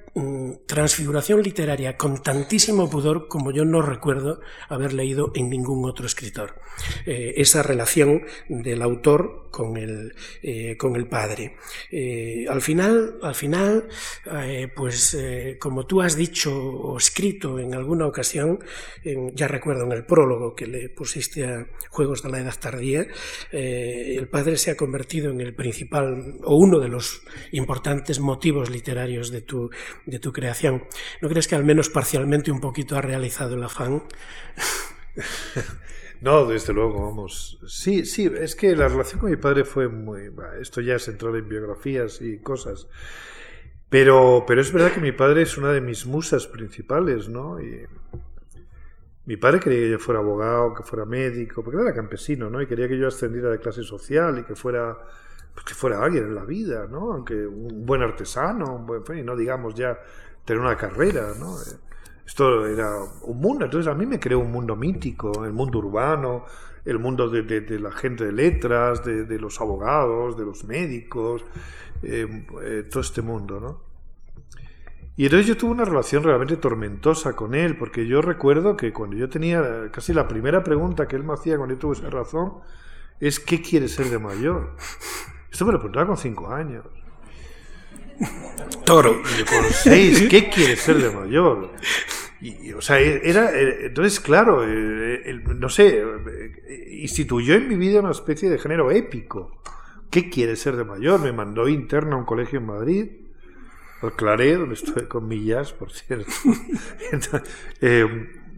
transfiguración literaria con tantísimo pudor como yo no recuerdo haber leído en ningún otro escritor. Eh, esa relación del autor con el, eh, con el padre. Eh, al final, al final eh, pues como tú has dicho o escrito en alguna ocasión, ya recuerdo en el prólogo que le pusiste a Juegos de la Edad Tardía, el padre se ha convertido en el principal o uno de los importantes motivos literarios de tu, de tu creación. ¿No crees que al menos parcialmente un poquito ha realizado el afán? [LAUGHS] No, desde luego, vamos. Sí, sí, es que la relación con mi padre fue muy... Esto ya es entrar en biografías y cosas. Pero, pero es verdad que mi padre es una de mis musas principales, ¿no? Y Mi padre quería que yo fuera abogado, que fuera médico, porque era campesino, ¿no? Y quería que yo ascendiera de clase social y que fuera, pues que fuera alguien en la vida, ¿no? Aunque un buen artesano, un buen, no digamos ya tener una carrera, ¿no? Esto era un mundo, entonces a mí me creó un mundo mítico, el mundo urbano, el mundo de, de, la gente de letras, de, de, los abogados, de los médicos, eh, eh, todo este mundo, ¿no? Y entonces yo tuve una relación realmente tormentosa con él, porque yo recuerdo que cuando yo tenía casi la primera pregunta que él me hacía cuando yo tuve esa razón es ¿qué quiere ser de mayor? Esto me lo preguntaba con cinco años. Toro. Y con seis, ¿qué quiere ser de mayor? Y, o sea, era, entonces, claro, eh, no sé, instituyó en mi vida una especie de género épico. ¿Qué quiere ser de mayor? Me mandó interna a un colegio en Madrid Aclaré donde estoy con millas, por cierto. [LAUGHS] Eh,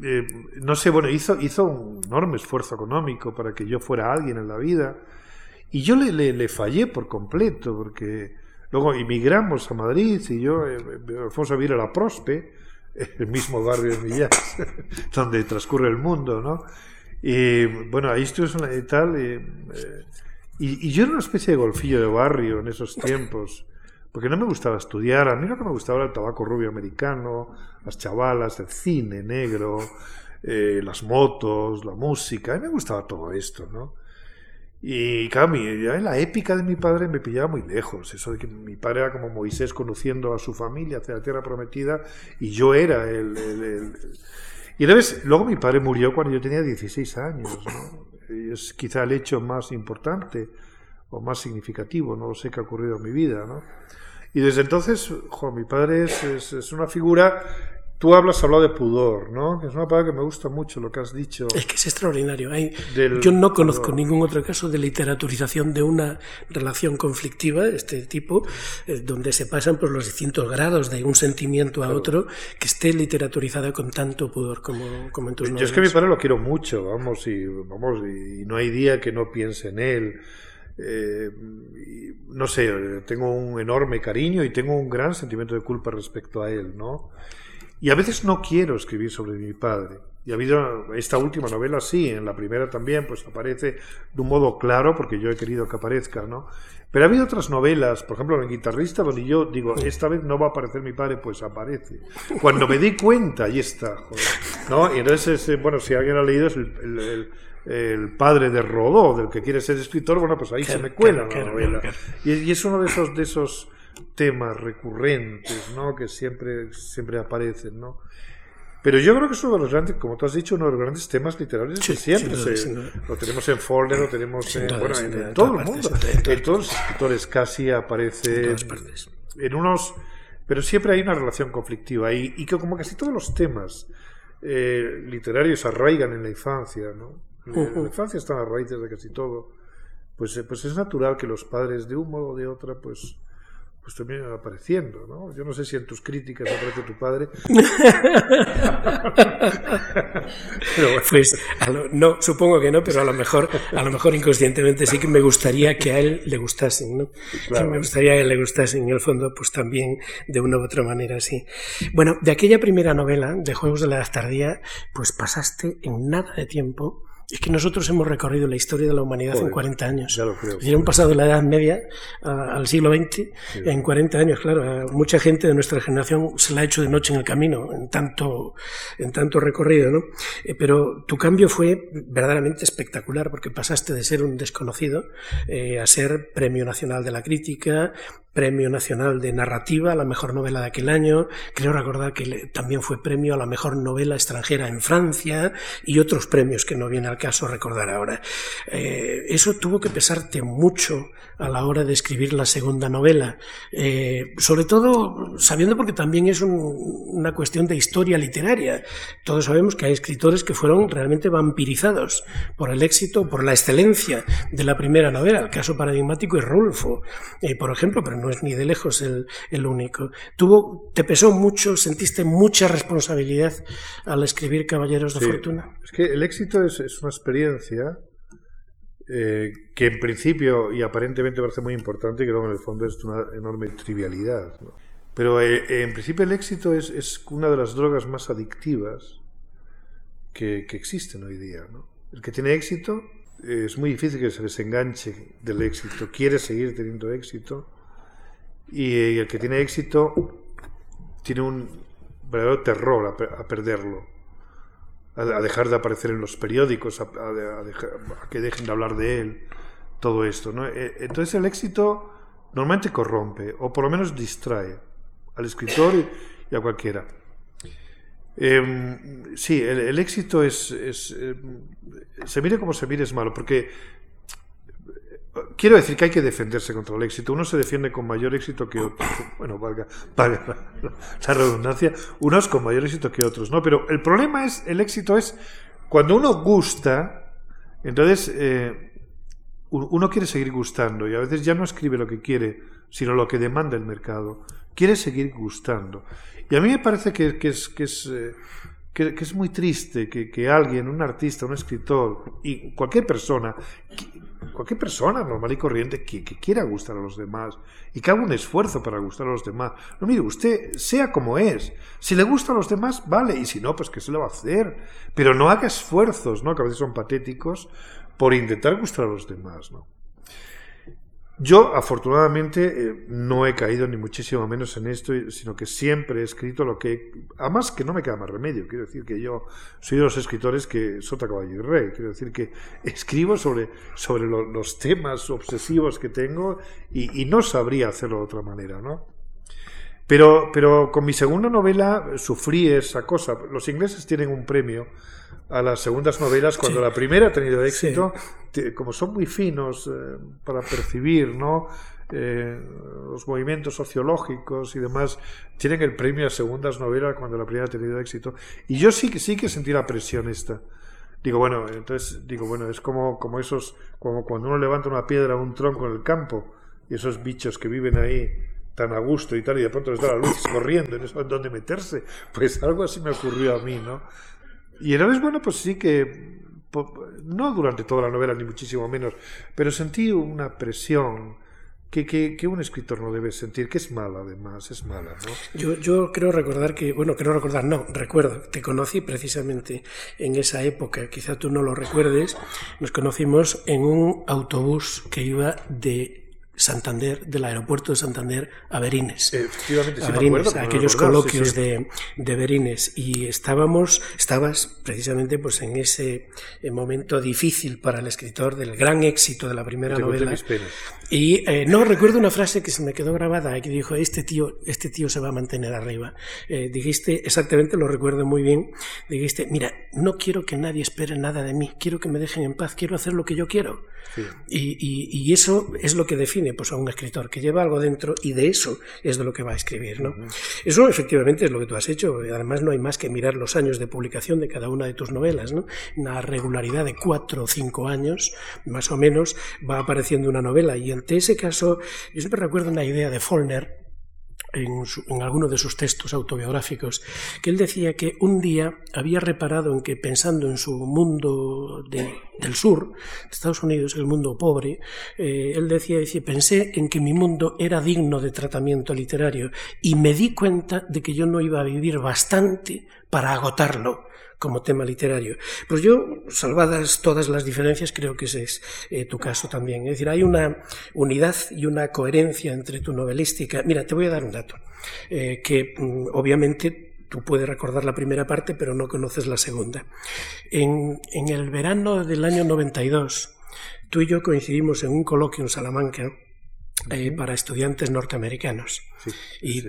eh, no sé, bueno, hizo, hizo un enorme esfuerzo económico para que yo fuera alguien en la vida. Y yo le, le, fallé por completo, porque luego emigramos a Madrid y yo eh, fuimos a vivir a la Prospe, el mismo barrio de Millas, [LAUGHS] donde transcurre el mundo, ¿no? Y bueno, ahí estuve y tal. y, y, yo era una especie de golfillo de barrio en esos tiempos porque no me gustaba estudiar, a mí lo que me gustaba era el tabaco rubio americano, las chavalas, el cine negro, eh, las motos, la música, a mí me gustaba todo esto, ¿no? Y en la épica de mi padre me pillaba muy lejos, eso de que mi padre era como Moisés conociendo a su familia hacia la tierra prometida y yo era el... el, Y luego mi padre murió cuando yo tenía 16 años, ¿no? es quizá el hecho más importante o más significativo, no lo sé qué ha ocurrido en mi vida, ¿no? Y desde entonces, jo, mi padre es, es, una figura Tú hablas, hablado de pudor, ¿no? Es una palabra que me gusta mucho lo que has dicho. Es que es extraordinario. Hay, yo no conozco ningún otro caso de literaturización de una relación conflictiva de este tipo, eh, donde se pasan por los distintos grados de un sentimiento a otro, que esté literaturizada con tanto pudor como, como en tus Yo es que mi padre lo quiero mucho, vamos, y, vamos, y no hay día que no piense en él. Eh, no sé, tengo un enorme cariño y tengo un gran sentimiento de culpa respecto a él, ¿no? Y a veces no quiero escribir sobre mi padre. Y ha habido esta última novela, sí, en la primera también, pues aparece de un modo claro, porque yo he querido que aparezca, ¿no? Pero ha habido otras novelas, por ejemplo, en Guitarrista, donde yo digo, esta vez no va a aparecer mi padre, pues aparece. Cuando me di cuenta, ahí está, joder, ¿no? Y entonces, bueno, si alguien ha leído, es el el padre de Rodó, del que quiere ser escritor, bueno, pues ahí se me cuela la novela. Y, es uno de esos, de esos temas recurrentes, ¿no? Que siempre, siempre aparecen, ¿no? Pero yo creo que es uno de los grandes, como tú has dicho, uno de los grandes temas literarios que siempre lo tenemos en Fowler, lo tenemos en, bueno, en, todo el mundo. En todos los escritores casi aparece en unos, pero siempre hay una relación conflictiva y, y que como casi todos los temas eh, literarios arraigan en la infancia, ¿no? En la infancia están las raíces de casi todo. Pues, eh, pues es natural que los padres, de un modo o de otra, pues, pues también apareciendo, ¿no? Yo no sé si en tus críticas aparece tu padre. [LAUGHS] Pues no, supongo que no, pero a lo mejor, a lo mejor inconscientemente sí que me gustaría que a él le gustasen, ¿no? Me gustaría que le gustasen, en el fondo, pues también de una u otra manera, sí. Bueno, de aquella primera novela, de Juegos de la Tardía, pues pasaste en nada de tiempo es que nosotros hemos recorrido la historia de la humanidad en 40 años. Ya lo creo. hemos pasado de la Edad Media al siglo XX en 40 años, claro. mucha gente de nuestra generación se la ha hecho de noche en el camino, en tanto, en tanto recorrido, ¿no? Eh, pero tu cambio fue verdaderamente espectacular, porque pasaste de ser un desconocido eh, a ser Premio Nacional de la Crítica, Premio Nacional de Narrativa, la mejor novela de aquel año. Creo recordar que también fue premio a la mejor novela extranjera en Francia y otros premios que no viene al caso recordar ahora. Eh, eso tuvo que pesarte mucho a la hora de escribir la segunda novela, eh, sobre todo sabiendo porque también es una cuestión de historia literaria. Todos sabemos que hay escritores que fueron realmente vampirizados por el éxito, por la excelencia de la primera novela. El caso paradigmático es Rulfo, eh, por ejemplo, pero no es ni de lejos el, el único. Tuvo, te pesó mucho, sentiste mucha responsabilidad al escribir Caballeros de Fortuna. Es que el éxito es, es una experiencia eh, que en principio y aparentemente parece muy importante y que luego en el fondo es una enorme trivialidad. Pero eh, en principio el éxito es, una de las drogas más adictivas que, existen hoy día. El que tiene éxito es muy difícil que se desenganche del éxito, quiere seguir teniendo éxito y el que tiene éxito tiene un verdadero terror a, perderlo, a, dejar de aparecer en los periódicos, a, que dejen de hablar de él, todo esto. ¿no? E, entonces el éxito normalmente corrompe, o por lo menos distrae al escritor y, a cualquiera. Em, sí, el, éxito es, es em, se mire como se mire es malo, porque Quiero decir que hay que defenderse contra el éxito. Uno se defiende con mayor éxito que otros. [COUGHS] Bueno, valga, la redundancia. Unos con mayor éxito que otros, ¿no? Pero el problema es, el éxito es cuando uno gusta, entonces eh, uno quiere seguir gustando y a veces ya no escribe lo que quiere, sino lo que demanda el mercado. Quiere seguir gustando. Y a mí me parece que, es, que es, eh, que, es muy triste que, que, alguien, un artista, un escritor y cualquier persona cualquier persona normal y corriente que, quiera gustar a los demás y que haga un esfuerzo para gustar a los demás. No, mire, usted sea como es. Si le gusta a los demás, vale, y si no, pues que se le va a hacer. Pero no haga esfuerzos, ¿no? Que a veces son patéticos por intentar gustar a los demás, ¿no? Yo, afortunadamente, eh, no he caído ni muchísimo menos en esto, sino que siempre he escrito lo que... Además, que no me queda más remedio. Quiero decir que yo soy de los escritores que sota caballo y rey. Quiero decir que [LAUGHS] escribo sobre, sobre los temas obsesivos que tengo y, y, no sabría hacerlo de otra manera, ¿no? Pero, pero con mi segunda novela sufrí esa cosa. Los ingleses tienen un premio a las segundas novelas cuando la primera ha tenido éxito, como son muy finos eh, para percibir ¿no? Eh, los movimientos sociológicos y demás, tienen el premio a segundas novelas cuando la primera ha tenido éxito. Y yo sí que sí que sentí la presión esta. Digo, bueno, entonces digo, bueno, es como, como esos, como cuando uno levanta una piedra o un tronco en el campo y esos bichos que viven ahí tan a gusto y tal, y de pronto les da la luz corriendo y no saben dónde meterse. Pues algo así me ocurrió a mí, ¿no? Y entonces, bueno, pues sí que, no durante toda la novela, ni muchísimo menos, pero sentí una presión que, que, un escritor no debe sentir, que es mala además, es mala, ¿no? Yo, yo creo recordar que, bueno, creo recordar, no, recuerdo, te conocí precisamente en esa época, quizá tú no lo recuerdes, nos conocimos en un autobús que iba de Santander, del aeropuerto de Santander a Berines. Efectivamente, a Berines, aquellos coloquios De, de, Berines. Y estábamos, estabas precisamente pues en ese momento difícil para el escritor del gran éxito de la primera novela. Y eh, no recuerdo una frase que se me quedó grabada que dijo este tío, este tío se va a mantener arriba. Eh, dijiste exactamente, lo recuerdo muy bien. Dijiste, mira, no quiero que nadie espere nada de mí, quiero que me dejen en paz, quiero hacer lo que yo quiero. Y, y, y eso es lo que define pues, a un escritor que lleva algo dentro y de eso es de lo que va a escribir. ¿no? Eso efectivamente es lo que tú has hecho. Además, no hay más que mirar los años de publicación de cada una de tus novelas. ¿no? Una regularidad de cuatro o cinco años, más o menos, va apareciendo una novela. Y ante ese caso, yo siempre recuerdo una idea de Follner, en, en, alguno de sus textos autobiográficos, que él decía que un día había reparado en que pensando en su mundo de, del sur, de Estados Unidos, el mundo pobre, eh, él decía, decía, pensé en que mi mundo era digno de tratamiento literario y me di cuenta de que yo no iba a vivir bastante para agotarlo como tema literario. Pues yo, salvadas todas las diferencias, creo que ese es eh, tu caso también. Es decir, hay una unidad y una coherencia entre tu novelística. Mira, te voy a dar un dato, eh, que mm, obviamente tú puedes recordar la primera parte, pero no conoces la segunda. En, en el verano del año 92, tú y yo coincidimos en un coloquio en Salamanca eh, para estudiantes norteamericanos. Y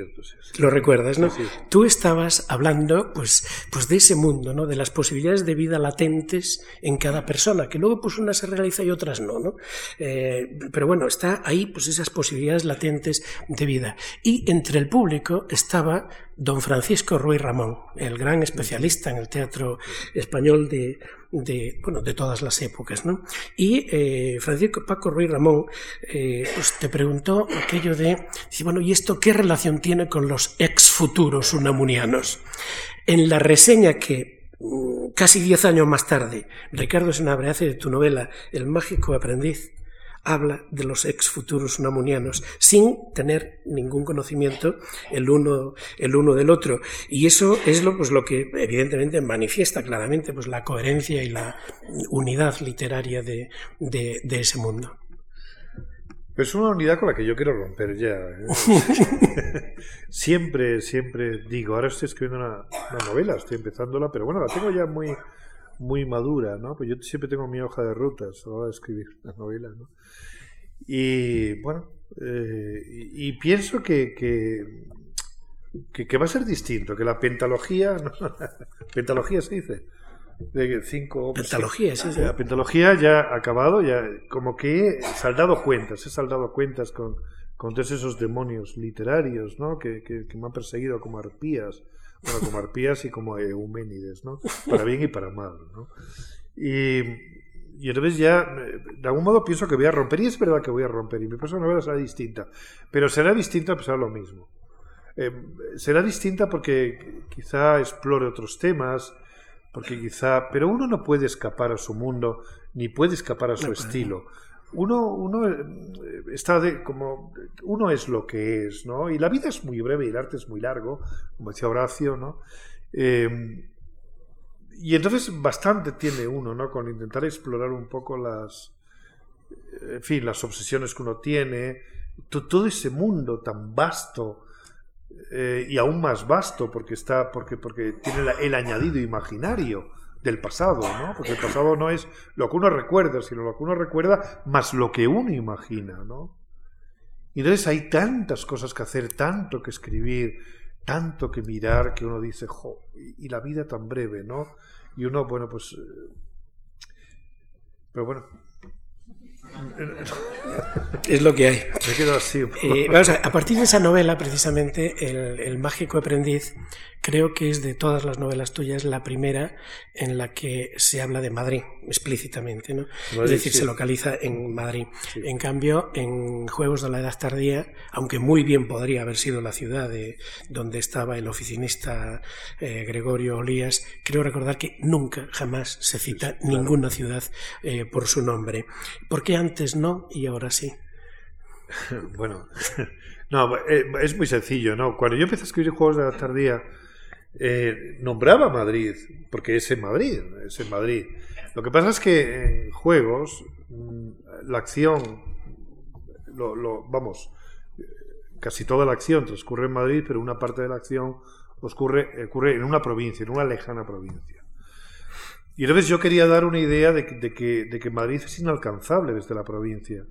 lo recuerdas, ¿no? Tú estabas hablando, pues, pues de ese mundo, ¿no? De las posibilidades de vida latentes en cada persona, que luego, pues, unas se realiza y otras no, ¿no? Eh, pero bueno, está ahí, pues, esas posibilidades latentes de vida. Y entre el público estaba don Francisco Ruiz Ramón, el gran especialista en el teatro español de, de, bueno, de todas las épocas, ¿no? Y eh, Francisco Paco Ruiz Ramón eh, pues te preguntó aquello de, bueno, ¿y esto qué relación tiene con los ex futuros unamunianos? En la reseña que mm, casi diez años más tarde Ricardo Senabre hace de tu novela El mágico aprendiz, habla de los ex futuros unamunianos sin tener ningún conocimiento el uno, el uno del otro. Y eso es lo, pues, lo que evidentemente manifiesta claramente pues, la coherencia y la unidad literaria de, de ese mundo. Es una unidad con la que yo quiero romper ya. ¿eh? [LAUGHS] [LAUGHS] siempre, siempre digo, ahora estoy escribiendo una, novela, estoy empezándola, pero bueno, la tengo ya muy, muy madura, ¿no? Pues yo siempre tengo mi hoja de rutas a la hora de escribir [LAUGHS] las novelas, ¿no? Y bueno, eh, y, pienso que, que, que, va a ser distinto, que la pentalogía, ¿no? pentalogía se dice, de cinco pentalogía, sí, La pentalogía ya ha acabado, ya como que he saldado cuentas, he saldado cuentas con, con todos esos demonios literarios, ¿no? Que, que, me han perseguido como arpías, bueno, como arpías y como euménides, ¿no? Para bien y para mal, ¿no? Y, y entonces ya, de algún modo pienso que voy a romper, y es verdad que voy a romper, y mi próxima novela será distinta, pero será distinta a pesar de lo mismo. Eh, será distinta porque quizá explore otros temas, porque quizá, pero uno no puede escapar a su mundo ni puede escapar a su estilo. Uno, uno eh, está de como uno es lo que es, ¿no? Y la vida es muy breve y el arte es muy largo, como decía Horacio, ¿no? Eh, y entonces bastante tiene uno, ¿no? Con intentar explorar un poco las, en fin, las obsesiones que uno tiene, todo ese mundo tan vasto eh, y aún más vasto porque está porque porque tiene el añadido imaginario del pasado, ¿no? Porque el pasado no es lo que uno recuerda, sino lo que uno recuerda más lo que uno imagina, ¿no? Y entonces hay tantas cosas que hacer, tanto que escribir, tanto que mirar, que uno dice, jo, y la vida tan breve, ¿no? Y uno, bueno, pues... Eh, pero bueno, es lo que hay. Me así. Eh, a, partir de esa novela, precisamente, el, el, mágico aprendiz, creo que es de todas las novelas tuyas la primera en la que se habla de Madrid explícitamente, ¿no? es decir, se localiza en Madrid. En cambio, en Juegos de la Edad Tardía, aunque muy bien podría haber sido la ciudad de donde estaba el oficinista eh, Gregorio Olías, creo recordar que nunca, jamás se cita ninguna ciudad eh, por su nombre. ¿Por qué antes no y ahora sí? [LAUGHS] bueno, [LAUGHS] no, eh, es muy sencillo, ¿no? Cuando yo empecé a escribir Juegos de la Tardía, eh, nombraba Madrid, porque es en Madrid, es en Madrid. Lo que pasa es que en juegos mm, la acción, lo, vamos, casi toda la acción transcurre en Madrid, pero una parte de la acción ocurre, ocurre en una provincia, en una lejana provincia. Y entonces yo quería dar una idea de que, de que, Madrid es inalcanzable desde la provincia.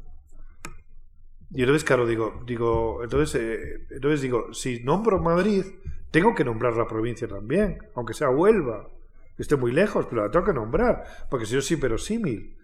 Y entonces, claro, digo, digo, entonces, eh, entonces digo, si nombro Madrid, tengo que nombrar la provincia también, aunque sea Huelva, que esté muy lejos, pero la tengo que nombrar, porque si yo sí verosímil.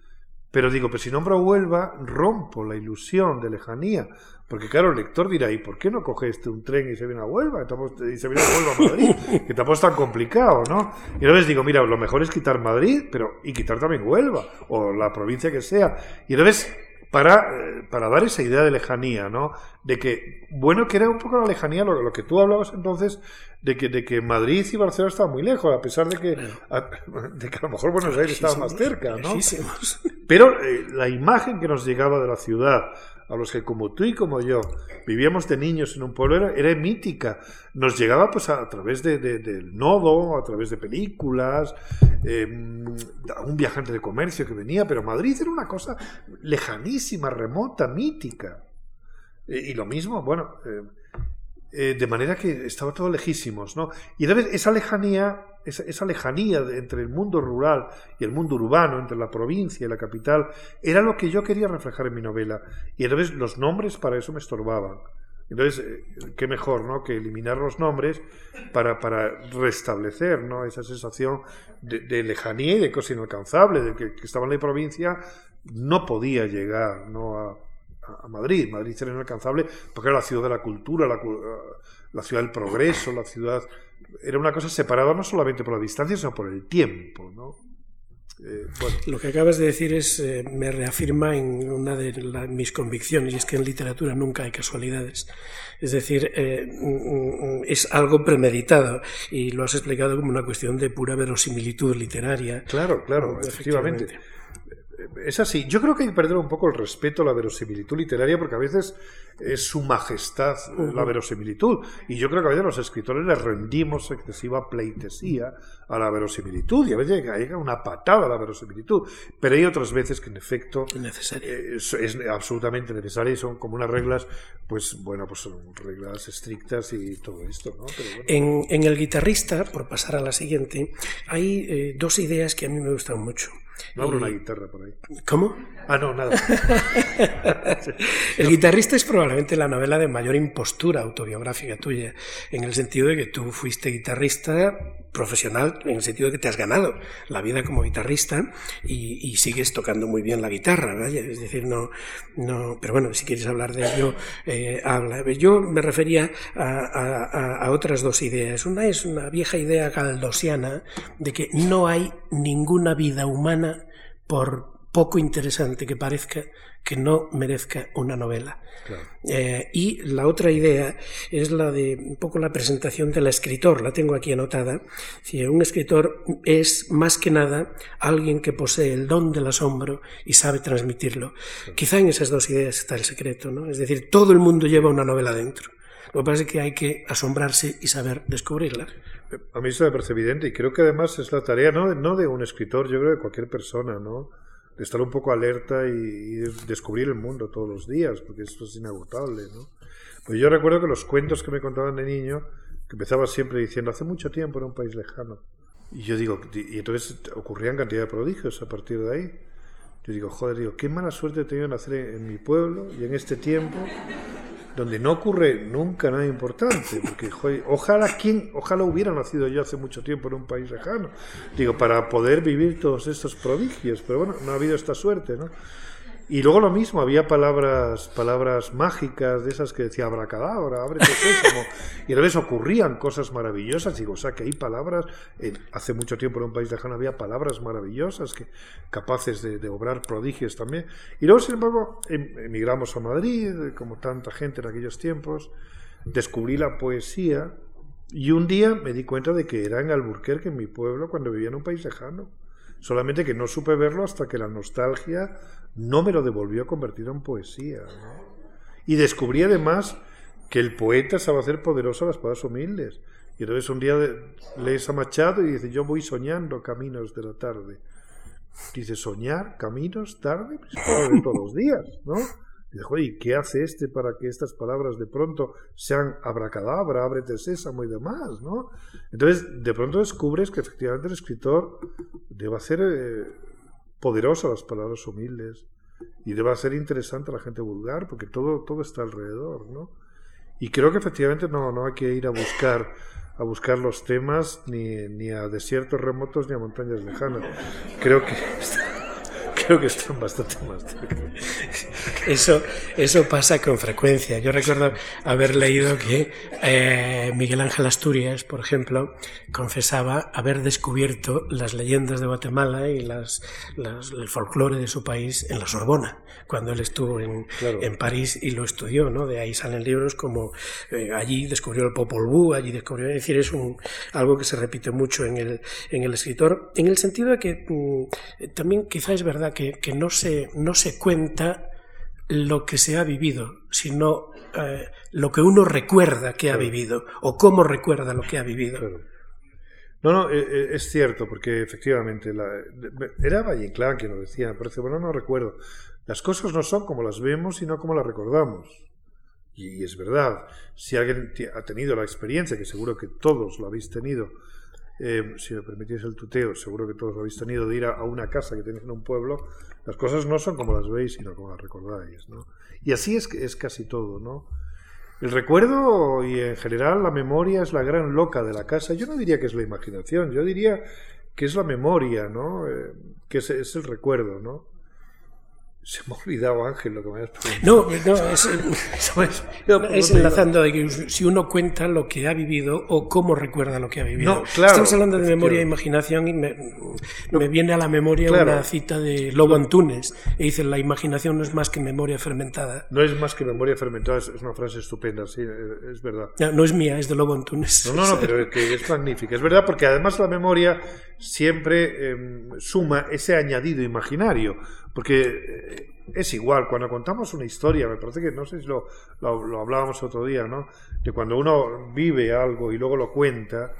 Pero digo, pues si nombro Huelva, rompo la ilusión de lejanía. Porque claro, el lector dirá, ¿y por qué no coge este un tren y se viene a Huelva? Y se viene a Huelva a Madrid, [LAUGHS] que tampoco es tan complicado, ¿no? Y entonces digo, mira, lo mejor es quitar Madrid, pero y quitar también Huelva, o la provincia que sea. Y entonces para, eh, para dar esa idea de lejanía, ¿no? De que, bueno, que era un poco la lejanía, lo, que tú hablabas entonces, de que, de que Madrid y Barcelona estaban muy lejos, a pesar de que, a, de que a lo mejor Buenos Aires estaba más cerca, ¿no? Pero eh, la imagen que nos llegaba de la ciudad, a los que como tú y como yo vivíamos de niños en un pueblo era, mítica. Nos llegaba pues a, través de, del nodo, a través de películas, un viajante de comercio que venía, pero Madrid era una cosa lejanísima, remota, mítica. Y lo mismo, bueno, eh, eh, de manera que estaba todo lejísimos, ¿no? Y entonces esa lejanía, esa, lejanía entre el mundo rural y el mundo urbano, entre la provincia y la capital, era lo que yo quería reflejar en mi novela. Y entonces los nombres para eso me estorbaban. Entonces, eh, qué mejor, ¿no? Que eliminar los nombres para, para restablecer, ¿no? Esa sensación de, lejanía y de cosa inalcanzable, de que, que, estaba en la provincia, no podía llegar, ¿no? A, a Madrid. Madrid era inalcanzable porque era la ciudad de la cultura, la, ciudad del progreso, la ciudad... Era una cosa separada no solamente por la distancia, sino por el tiempo, ¿no? Eh, Lo que acabas de decir es eh, me reafirma en una de mis convicciones y es que en literatura nunca hay casualidades. Es decir, eh, mm, mm, es algo premeditado y lo has explicado como una cuestión de pura verosimilitud literaria. Claro, claro, efectivamente. Es así. Yo creo que hay que perder un poco el respeto a la verosimilitud literaria porque a veces es su majestad la verosimilitud. Y yo creo que a veces los escritores les rendimos excesiva pleitesía a la verosimilitud y a veces llega una patada a la verosimilitud. Pero hay otras veces que en efecto eh, es, es, absolutamente necesaria y son como unas reglas, pues bueno, pues son reglas estrictas y todo esto. ¿no? en, en, el guitarrista, por pasar a la siguiente, hay eh, dos ideas que a mí me gustan mucho. No abro una guitarra por ahí. ¿Cómo? Ah, no, nada. [LAUGHS] el guitarrista es probablemente la novela de mayor impostura autobiográfica tuya, en el sentido de que tú fuiste guitarrista profesional, en el sentido de que te has ganado la vida como guitarrista y, sigues tocando muy bien la guitarra. Es decir, no, no, pero bueno, si quieres hablar de ello, eh, habla. Yo me refería a, a otras dos ideas. Una es una vieja idea galdosiana de que no hay ninguna vida humana por poco interesante que parezca que no merezca una novela. Eh, y la otra idea es la de un poco la presentación del escritor, la tengo aquí anotada. Si un escritor es más que nada alguien que posee el don del asombro y sabe transmitirlo. Quizá en esas dos ideas está el secreto, ¿no? Es decir, todo el mundo lleva una novela dentro. Lo que pasa es que hay que asombrarse y saber descubrirla. A mí eso me parece evidente y creo que además es la tarea no, no de un escritor, yo creo de cualquier persona, ¿no? Estar un poco alerta y, descubrir el mundo todos los días, porque esto es inagotable, ¿no? Pues yo recuerdo que los cuentos que me contaban de niño, que empezaba siempre diciendo, hace mucho tiempo en un país lejano. Y yo digo, y entonces ocurrían cantidad de prodigios a partir de ahí. Yo digo, joder, digo, qué mala suerte he tenido nacer en mi pueblo y en este tiempo donde no ocurre nunca nada importante, porque ojalá quien, ojalá hubiera nacido yo hace mucho tiempo en un país lejano, digo, para poder vivir todos estos prodigios, pero bueno, no ha habido esta suerte, ¿no? Y luego lo mismo, había palabras, palabras mágicas de esas que decía abracadabra, ábrete sésamo, y a veces ocurrían cosas maravillosas, digo, o sea que hay palabras, hace mucho tiempo en un país lejano había palabras maravillosas que capaces de, obrar prodigios también. Y luego, sin embargo, em, emigramos a Madrid, como tanta gente en aquellos tiempos, descubrí la poesía, y un día me di cuenta de que era en Alburquerque, en mi pueblo, cuando vivía en un país lejano. Solamente que no supe verlo hasta que la nostalgia no me lo devolvió convertido en poesía. Y descubrí además que el poeta sabe hacer poderoso las palabras humildes. Y entonces un día lees a Machado y dice, yo voy soñando caminos de la tarde. Dice, soñar caminos tarde, pues todos los días, ¿no? Dice, oye, ¿qué hace este para que estas palabras de pronto sean abracadabra, ábrete sésamo y demás, ¿no? Entonces, de pronto descubres que efectivamente el escritor debe hacer eh, poderosas las palabras humildes y debe ser interesante a la gente vulgar porque todo, todo está alrededor, ¿no? Y creo que efectivamente no, no hay que ir a buscar a buscar los temas ni, ni a desiertos remotos ni a montañas lejanas. Creo que [LAUGHS] creo que están bastante más Eso, eso pasa con frecuencia. Yo recuerdo haber leído que eh, Miguel Ángel Asturias, por ejemplo, confesaba haber descubierto las leyendas de Guatemala y las, el folclore de su país en la Sorbona, cuando él estuvo en, en París y lo estudió. ¿no? De ahí salen libros como eh, allí descubrió el Popol Vuh, allí descubrió. Es decir, es un, algo que se repite mucho en el, en el escritor, en el sentido de que mm, también quizá es verdad que, no, se, no se cuenta lo que se ha vivido, sino eh, lo que uno recuerda que ha vivido o cómo recuerda lo que ha vivido. No, no, eh, eh, es cierto, porque efectivamente la, era Valle Inclán quien lo decía, parece, bueno, no recuerdo. Las cosas no son como las vemos, sino como las recordamos. Y, y es verdad, si alguien ha tenido la experiencia, que seguro que todos lo habéis tenido, eh, si me permitís el tuteo, seguro que todos lo habéis tenido, de ir a, una casa que tenéis en un pueblo, las cosas no son como las veis, sino como las recordáis. ¿no? Y así es, es casi todo. ¿no? El recuerdo y en general la memoria es la gran loca de la casa. Yo no diría que es la imaginación, yo diría que es la memoria, ¿no? Eh, que es, es el recuerdo, ¿no? Se me ha olvidado, Ángel, lo que me has preguntado. No, no, es, [LAUGHS] es enlazando de que si uno cuenta lo que ha vivido o cómo recuerda lo que ha vivido. No, claro, Estamos hablando de memoria e imaginación y me, me, viene a la memoria una cita de Lobo Antunes. Y dice, la imaginación no es más que memoria fermentada. No es más que memoria fermentada, es una frase estupenda, sí, es verdad. No, es mía, es de Lobo Antunes. No, no, no, [LAUGHS] pero es, que es magnífica. Es verdad porque además la memoria siempre em, suma ese añadido imaginario Porque eh, es igual, cuando contamos una historia, me parece que, no sé si lo, lo, hablábamos otro día, ¿no? De cuando uno vive algo y luego lo cuenta,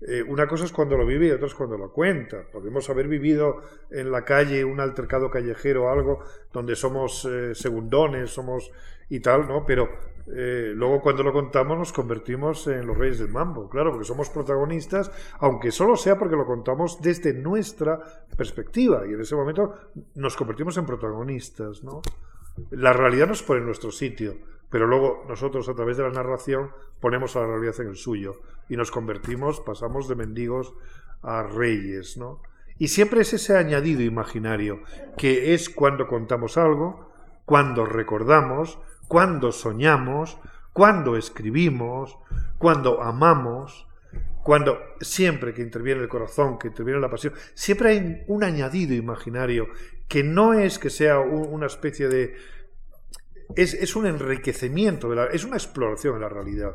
eh, una cosa es cuando lo vive y otra es cuando lo cuenta. Podemos haber vivido en la calle un altercado callejero o algo donde somos eh, segundones, somos y tal, ¿no? Pero eh, luego cuando lo contamos nos convertimos en los reyes del mambo, claro, porque somos protagonistas, aunque solo sea porque lo contamos desde nuestra perspectiva y en ese momento nos convertimos en protagonistas, ¿no? La realidad nos pone en nuestro sitio, pero luego nosotros a través de la narración ponemos a la realidad en el suyo y nos convertimos, pasamos de mendigos a reyes, ¿no? Y siempre es ese añadido imaginario, que es cuando contamos algo, cuando recordamos, cuando soñamos, cuando escribimos, cuando amamos, cuando siempre que interviene el corazón, que interviene la pasión, siempre hay un añadido imaginario que no es que sea una especie de... Es, es un enriquecimiento, de la, es una exploración de la realidad.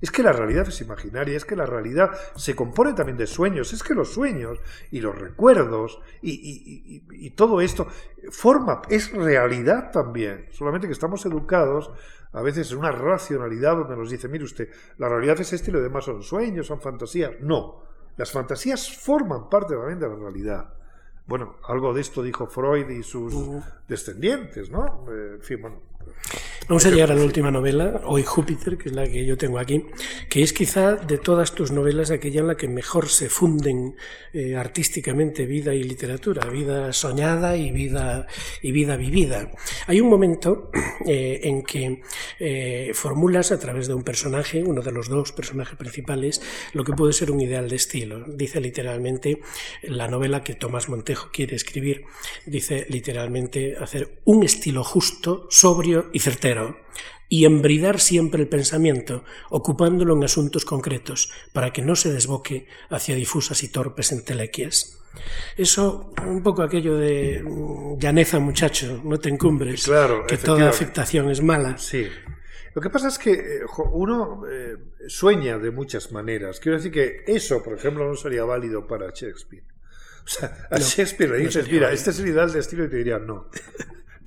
Es que la realidad es imaginaria, es que la realidad se compone también de sueños, es que los sueños y los recuerdos y, todo esto forma, es realidad también, solamente que estamos educados a veces en una racionalidad donde nos dice, mire usted, la realidad es este y lo demás son sueños, son fantasías. No, las fantasías forman parte también de la realidad. Bueno, algo de esto dijo Freud y sus descendientes, ¿no? Eh, en fin, bueno, Vamos a llegar a la última novela, Hoy Júpiter, que es la que yo tengo aquí, que es quizá de todas tus novelas aquella en la que mejor se funden eh, artísticamente vida y literatura, vida soñada y vida, y vida vivida. Hay un momento [CLEARS THROAT] eh, en que eh, formulas a través de un personaje, uno de los dos personajes principales, lo que puede ser un ideal de estilo. Dice literalmente la novela que Tomás Montejo quiere escribir, dice literalmente hacer un estilo justo, sobrio y certero, y embridar siempre el pensamiento, ocupándolo en asuntos concretos, para que no se desboque hacia difusas y torpes entelequias. Eso, un poco aquello de mm, llaneza, muchacho, no te encumbres, claro, que toda afectación es mala. Sí. Lo que pasa es que eh, uno eh, sueña de muchas maneras. Quiero decir que eso, por ejemplo, no sería válido para Shakespeare. O sea, a Shakespeare le dices, mira, este es el ideal de estilo y te diría no.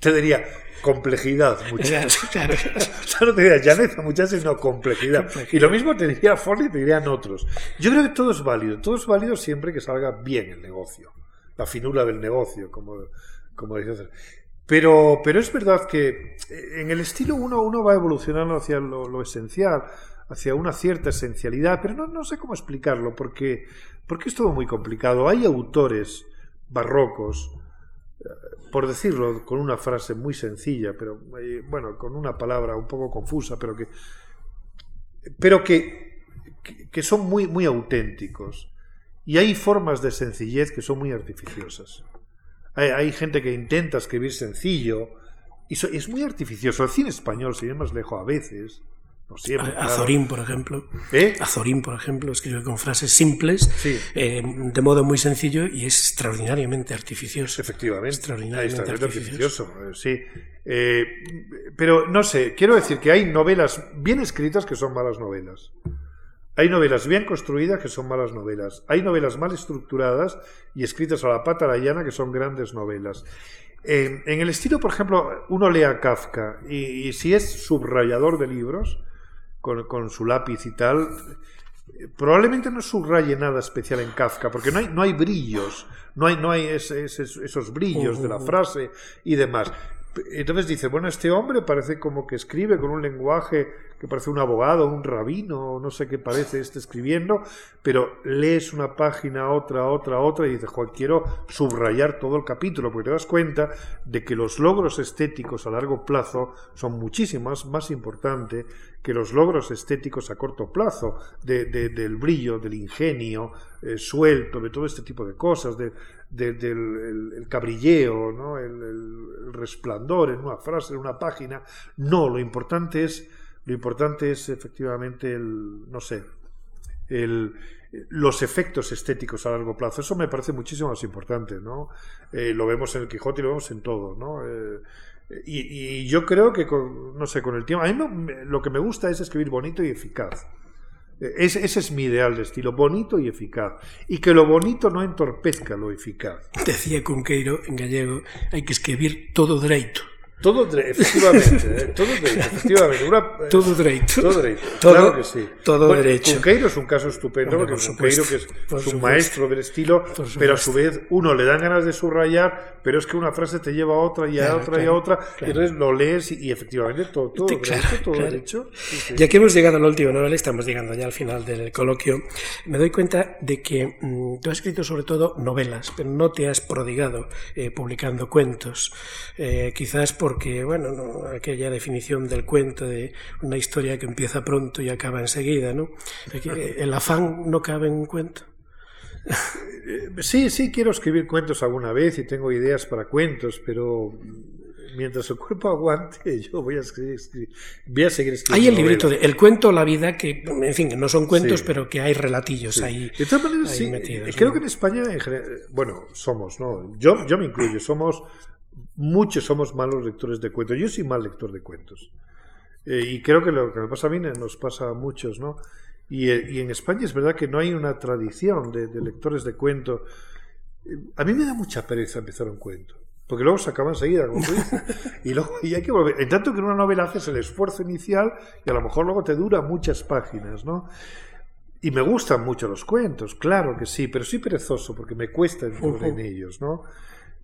Te diría complejidad, [LAUGHS] muchachos. Claro, [LAUGHS] no te diría llaneza, muchachos, sino complejidad. Y lo mismo te diría Ford y te dirían otros. Yo creo que todo es válido. Todo es válido siempre que salga bien el negocio. La finura del negocio, como, como dice pero, pero es verdad que en el estilo uno, uno va evolucionando hacia lo, esencial, hacia una cierta esencialidad, pero no, no sé cómo explicarlo, porque, porque es todo muy complicado. Hay autores barrocos por decirlo con una frase muy sencilla, pero eh, bueno, con una palabra un poco confusa, pero que, pero que, que son muy, muy auténticos. Y hay formas de sencillez que son muy artificiosas. Hay, gente que intenta escribir sencillo y es muy artificioso. El cine español, si más lejos a veces, Azorín, por ejemplo. ¿Eh? Azorín, por ejemplo, escribe con frases simples, eh, de modo muy sencillo y es extraordinariamente artificioso. Efectivamente. Extraordinariamente, artificioso. Eh, sí. pero no sé, quiero decir que hay novelas bien escritas que son malas novelas. Hay novelas bien construidas que son malas novelas. Hay novelas mal estructuradas y escritas a la pata la llana que son grandes novelas. en el estilo, por ejemplo, uno lee a Kafka y si es subrayador de libros, con, su lápiz y tal, probablemente no subraye nada especial en Kafka, porque no hay, no hay brillos, no hay, no hay esos brillos de la frase y demás. Entonces dice, bueno, este hombre parece como que escribe con un lenguaje que parece un abogado, un rabino, no sé qué parece este escribiendo, pero lees una página, otra, otra, otra y dices, Juan, quiero subrayar todo el capítulo, porque te das cuenta de que los logros estéticos a largo plazo son muchísimo más, importantes que los logros estéticos a corto plazo, del brillo, del ingenio eh, suelto, de todo este tipo de cosas, de, del el, cabrilleo, ¿no? el, resplandor en una frase, en una página. No, lo importante es, lo importante es efectivamente el, no sé, el, los efectos estéticos a largo plazo. Eso me parece muchísimo más importante, ¿no? Eh, lo vemos en el Quijote y lo vemos en todo, ¿no? Eh, y, yo creo que, con, no sé, con el tiempo... A mí lo que me gusta es escribir bonito y eficaz. Ese, ese, es mi ideal de estilo, bonito y eficaz. Y que lo bonito no entorpezca lo eficaz. Decía Cunqueiro en gallego, hai que escribir todo dereito. Todo, efectivamente, eh, todo derecho, efectivamente. Una, eh, todo derecho. Todo derecho, todo, claro que sí. Todo bueno, derecho. Cunqueiro es un caso estupendo, porque Cunqueiro, que es, es un maestro del estilo, pero a su vez uno le dan ganas de subrayar, pero es que una frase te lleva a otra y a claro, otra claro, y a otra, claro. y entonces lo lees y, y efectivamente todo, todo derecho, todo derecho. Sí, sí. Ya que hemos llegado a la última novela, estamos llegando ya al final del coloquio, me doy cuenta de que mmm, tú has escrito sobre todo novelas, pero no te has prodigado eh, publicando cuentos. Eh, quizás porque, bueno, no, aquella definición del cuento de una historia que empieza pronto y acaba enseguida, ¿no? El afán no cabe en un cuento. [LAUGHS] Sí, sí, quiero escribir cuentos alguna vez y tengo ideas para cuentos, pero mientras el cuerpo aguante, [LAUGHS] yo voy a, escribir, voy a seguir escribiendo. Hay el librito de El cuento, la vida, que, en fin, no son cuentos, sí. pero que hay relatillos sí. ahí. De todas maneras, sí, metidos, creo ¿no? que en España, en general, bueno, somos, ¿no? Yo, yo me incluyo, somos muchos somos malos lectores de cuentos. Yo soy mal lector de cuentos. Eh, y creo que lo que me pasa a mí nos pasa a muchos, ¿no? Y, eh, y en España es verdad que no hay una tradición de, de lectores de cuentos. Eh, a mí me da mucha pereza empezar un cuento. Porque luego se acaba enseguida, como tú dices. [LAUGHS] Y luego y hay que volver. En tanto que en una novela haces el esfuerzo inicial y a lo mejor luego te dura muchas páginas, ¿no? Y me gustan mucho los cuentos, claro que sí, pero soy perezoso porque me cuesta entrar uh -huh. en ellos, ¿no?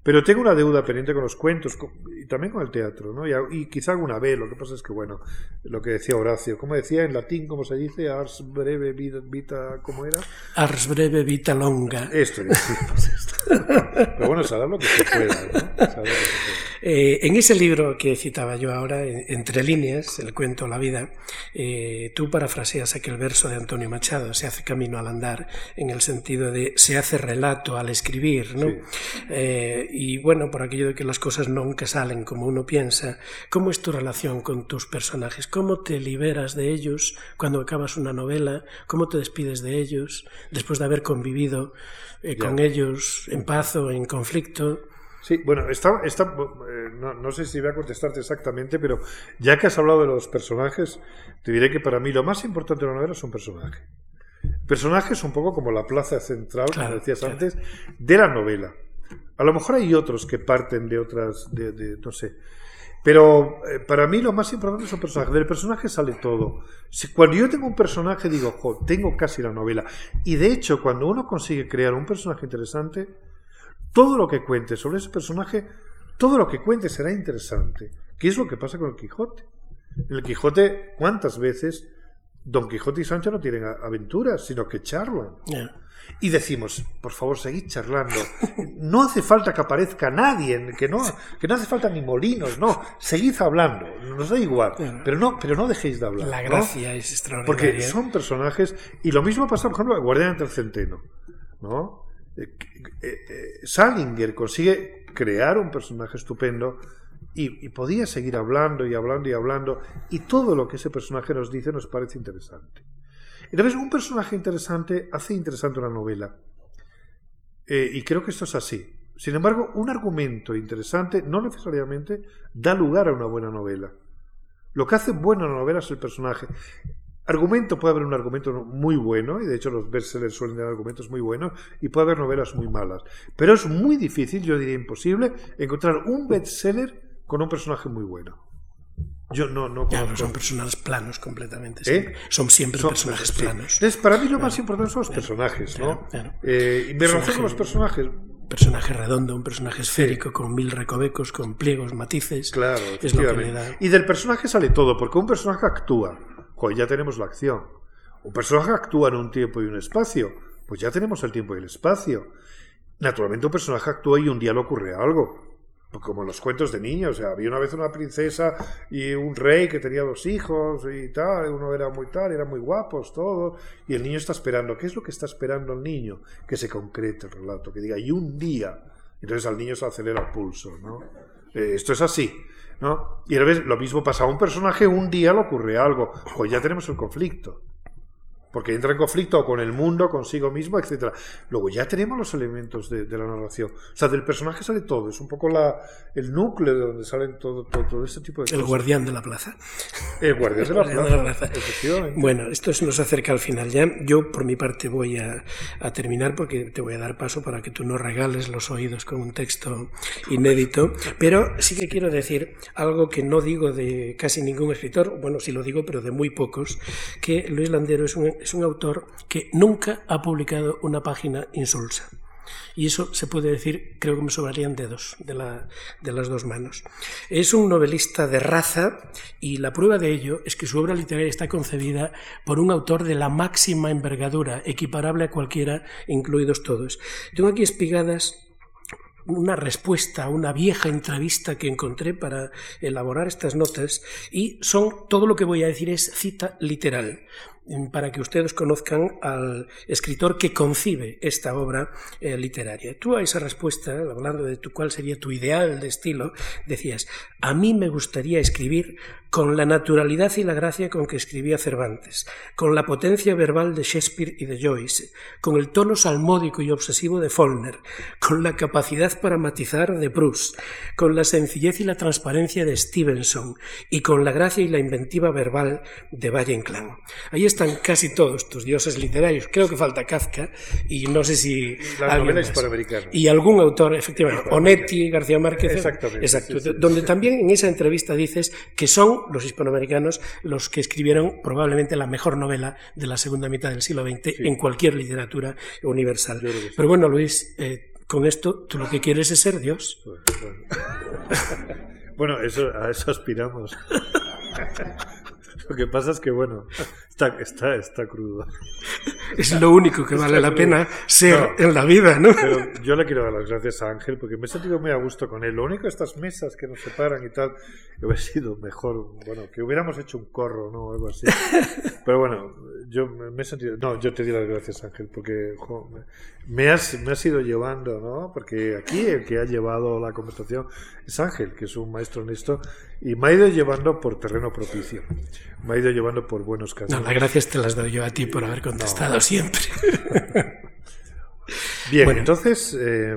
Pero tengo una deuda pendiente con los cuentos con, y también con el teatro, ¿no? Y, y, quizá alguna vez, lo que pasa es que, bueno, lo que decía Horacio, ¿cómo decía en latín, cómo se dice? Ars breve vita, vita ¿cómo era? Ars breve vita longa. Esto, pues esto. Pero bueno, saber lo que se pueda, ¿no? Saber lo que se pueda. Eh, en ese libro que citaba yo ahora, Entre líneas, el cuento La vida, eh, tú parafraseas aquel verso de Antonio Machado, se hace camino al andar, en el sentido de se hace relato al escribir, ¿no? Sí. Eh, y bueno, por aquello de que las cosas nunca salen como uno piensa, ¿cómo es tu relación con tus personajes? ¿Cómo te liberas de ellos cuando acabas una novela? ¿Cómo te despides de ellos después de haber convivido eh, con ellos en paz o en conflicto? Sí, bueno, está, está, eh, no, no, sé si voy a contestarte exactamente, pero ya que has hablado de los personajes, te diré que para mí lo más importante de una novela es un personaje. Personajes un poco como la plaza central, claro, como decías claro. antes, de la novela. A lo mejor hay otros que parten de otras, de, de no sé. Pero eh, para mí lo más importante es un personaje. Del personaje sale todo. Si, cuando yo tengo un personaje digo, jo, tengo casi la novela. Y de hecho, cuando uno consigue crear un personaje interesante, todo lo que cuente sobre ese personaje, todo lo que cuente será interesante. ¿Qué es lo que pasa con el Quijote? En el Quijote, ¿cuántas veces Don Quijote y Sancho no tienen aventuras, sino que charlan? Yeah. Y decimos, por favor, seguid charlando. No hace falta que aparezca nadie, que no, que no hace falta ni molinos, no. Seguid hablando, nos da igual. Pero no, pero no dejéis de hablar. La gracia ¿no? es extraordinaria. Porque son personajes, y lo mismo pasa, por ejemplo, Guardián del Centeno, ¿no? Eh, eh, eh, Salinger consigue crear un personaje estupendo y, podía seguir hablando y hablando y hablando y todo lo que ese personaje nos dice nos parece interesante. Entonces, un personaje interesante hace interesante una novela. Y creo que esto es así. Sin embargo, un argumento interesante no necesariamente da lugar a una buena novela. Lo que hace buena novela es el personaje. Argumento puede haber un argumento muy bueno, y de hecho los bestsellers suelen tener argumentos muy buenos, y puede haber novelas muy malas. Pero es muy difícil, yo diría imposible, encontrar un bestseller con un personaje muy bueno. Yo no, no claro, son personajes planos completamente. Siempre. ¿Eh? Son siempre son, personajes sí. planos. Entonces, para mí lo claro. más importante son los personajes, ¿no? Claro, eh, y me relaciono con los personajes. Personaje redondo, un personaje esférico, sí. con mil recovecos, con pliegos, matices. Claro, es lo que le da. Y del personaje sale todo, porque un personaje actúa. Pues ya tenemos la acción. Un personaje actúa en un tiempo y un espacio. Pues ya tenemos el tiempo y el espacio. Naturalmente un personaje actúa y un día le ocurre algo como en los cuentos de niños, o sea, había una vez una princesa y un rey que tenía dos hijos y tal, uno era muy tal, eran muy guapos todos, y el niño está esperando, ¿qué es lo que está esperando el niño? Que se concrete el relato, que diga, y un día, entonces al niño se acelera el pulso, ¿no? Eh, esto es así, ¿no? Y lo mismo pasa a un personaje, un día le ocurre algo, pues ya tenemos el conflicto. Porque entra en conflicto con el mundo, consigo mismo, etcétera. Luego ya tenemos los elementos de, la narración. O sea, del personaje sale todo, es un poco la, el núcleo de donde salen todo, todo, este tipo de cosas. El guardián de la plaza. El guardián de la [LAUGHS] plaza, Bueno, esto nos acerca al final ya. Yo, por mi parte, voy a, a, terminar porque te voy a dar paso para que tú no regales los oídos con un texto inédito. Pero sí que quiero decir algo que no digo de casi ningún escritor, bueno, sí lo digo, pero de muy pocos, que Luis Landero es un es un autor que nunca ha publicado una página insulsa. Y eso se puede decir, creo que me sobrarían dedos de, de las dos manos. Es un novelista de raza y la prueba de ello es que su obra literaria está concebida por un autor de la máxima envergadura, equiparable a cualquiera, incluidos todos. Tengo aquí espigadas una respuesta a una vieja entrevista que encontré para elaborar estas notas y son todo lo que voy a decir es cita literal para que ustedes conozcan al escritor que concibe esta obra eh, literaria. Tú a esa respuesta, hablando de tu, cuál sería tu ideal de estilo, decías, a mí me gustaría escribir con la naturalidad y la gracia con que escribía Cervantes, con la potencia verbal de Shakespeare y de Joyce, con el tono salmódico y obsesivo de Faulkner, con la capacidad para matizar de Proust, con la sencillez y la transparencia de Stevenson y con la gracia y la inventiva verbal de Valle Inclán. Ahí están casi todos tus dioses literarios. Creo que falta Kafka y no sé si la novela y algún autor, efectivamente, Onetti, García Márquez, Exactamente, exacto, donde también en esa entrevista dices que son los hispanoamericanos los que escribieron probablemente la mejor novela de la segunda mitad del siglo XX en cualquier literatura universal. Pero bueno, Luis, eh, con esto tú lo que quieres es ser Dios. Bueno, [LAUGHS] eso, a eso aspiramos. [LAUGHS] Lo que pasa es que, bueno, está, está, está crudo. [LAUGHS] Es lo único que vale la pena ser en la vida, ¿no? Pero yo le quiero dar las gracias a Ángel porque me he sentido muy a gusto con él. Lo único, estas mesas que nos separan y tal, hubiera sido mejor, bueno, que hubiéramos hecho un corro, ¿no? Algo así. [LAUGHS] Pero bueno, yo me he sentido. No, yo te di las gracias, Ángel, porque me, has, me has ido llevando, ¿no? Porque aquí el que ha llevado la conversación es Ángel, que es un maestro en esto, y me ha ido llevando por terreno propicio me ha ido llevando por buenos caminos. No, las gracias te las doy yo a ti por haber contestado siempre. [LAUGHS] Bien, entonces, eh,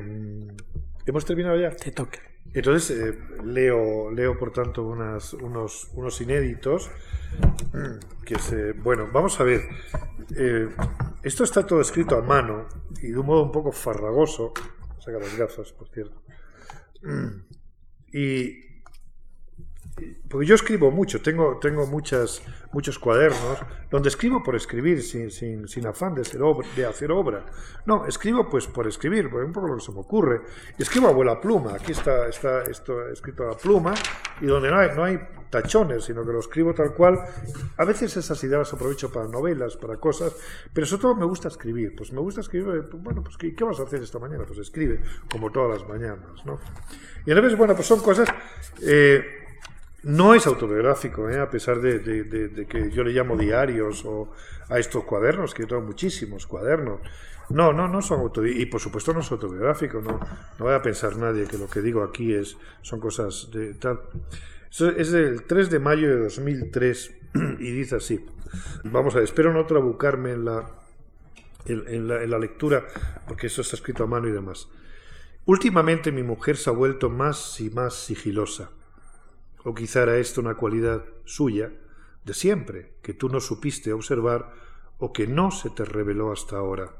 ¿hemos terminado ya? Te toca. Entonces, eh, leo, leo, por tanto, unas, unos, unos inéditos. Que se, bueno, vamos a ver. Eh, esto está todo escrito a mano y de un modo un poco farragoso. Saca las gafas, por cierto. Y porque yo escribo mucho, tengo, tengo muchas, muchos cuadernos donde escribo por escribir, sin, sin, sin afán de, de hacer obra. No, escribo pues por escribir, por poco lo que se me ocurre. Escribo a abuela pluma, aquí está, está esto escrito a pluma, y donde no hay, no hay tachones, sino que lo escribo tal cual. A veces esas ideas las aprovecho para novelas, para cosas, pero sobre todo me gusta escribir. Pues me gusta escribir, pues, bueno, pues ¿qué, vas a hacer esta mañana? Pues escribe, como todas las mañanas, ¿no? Y a veces, bueno, pues son cosas... Eh, no es autobiográfico, ¿eh? a pesar de, que yo le llamo diarios o a estos cuadernos, que yo tengo muchísimos cuadernos. No, no, no son autobiográficos. Y por supuesto no es autobiográfico, no, no va a pensar nadie que lo que digo aquí es, son cosas de tal. Es del 3 de mayo de 2003 y dice así. Vamos a ver, espero no trabucarme en la, en la lectura, porque eso está escrito a mano y demás. Últimamente mi mujer se ha vuelto más y más sigilosa o quizá era esto una cualidad suya, de siempre, que tú no supiste observar o que no se te reveló hasta ahora.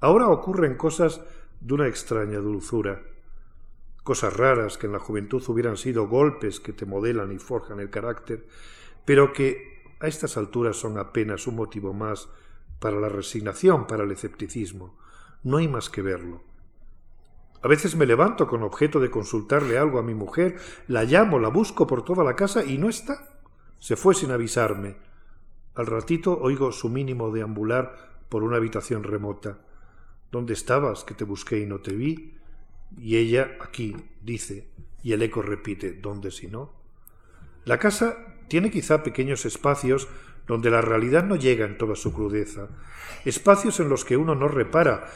Ahora ocurren cosas de una extraña dulzura, cosas raras que en la juventud hubieran sido golpes que te modelan y forjan el carácter, pero que a estas alturas son apenas un motivo más para la resignación, para el escepticismo. No hay más que verlo. A veces me levanto con objeto de consultarle algo a mi mujer, la llamo, la busco por toda la casa y no está. Se fue sin avisarme. Al ratito oigo su mínimo deambular por una habitación remota. ¿Dónde estabas? que te busqué y no te vi. Y ella aquí, dice, y el eco repite, ¿dónde si no? La casa tiene quizá pequeños espacios donde la realidad no llega en toda su crudeza, espacios en los que uno no repara,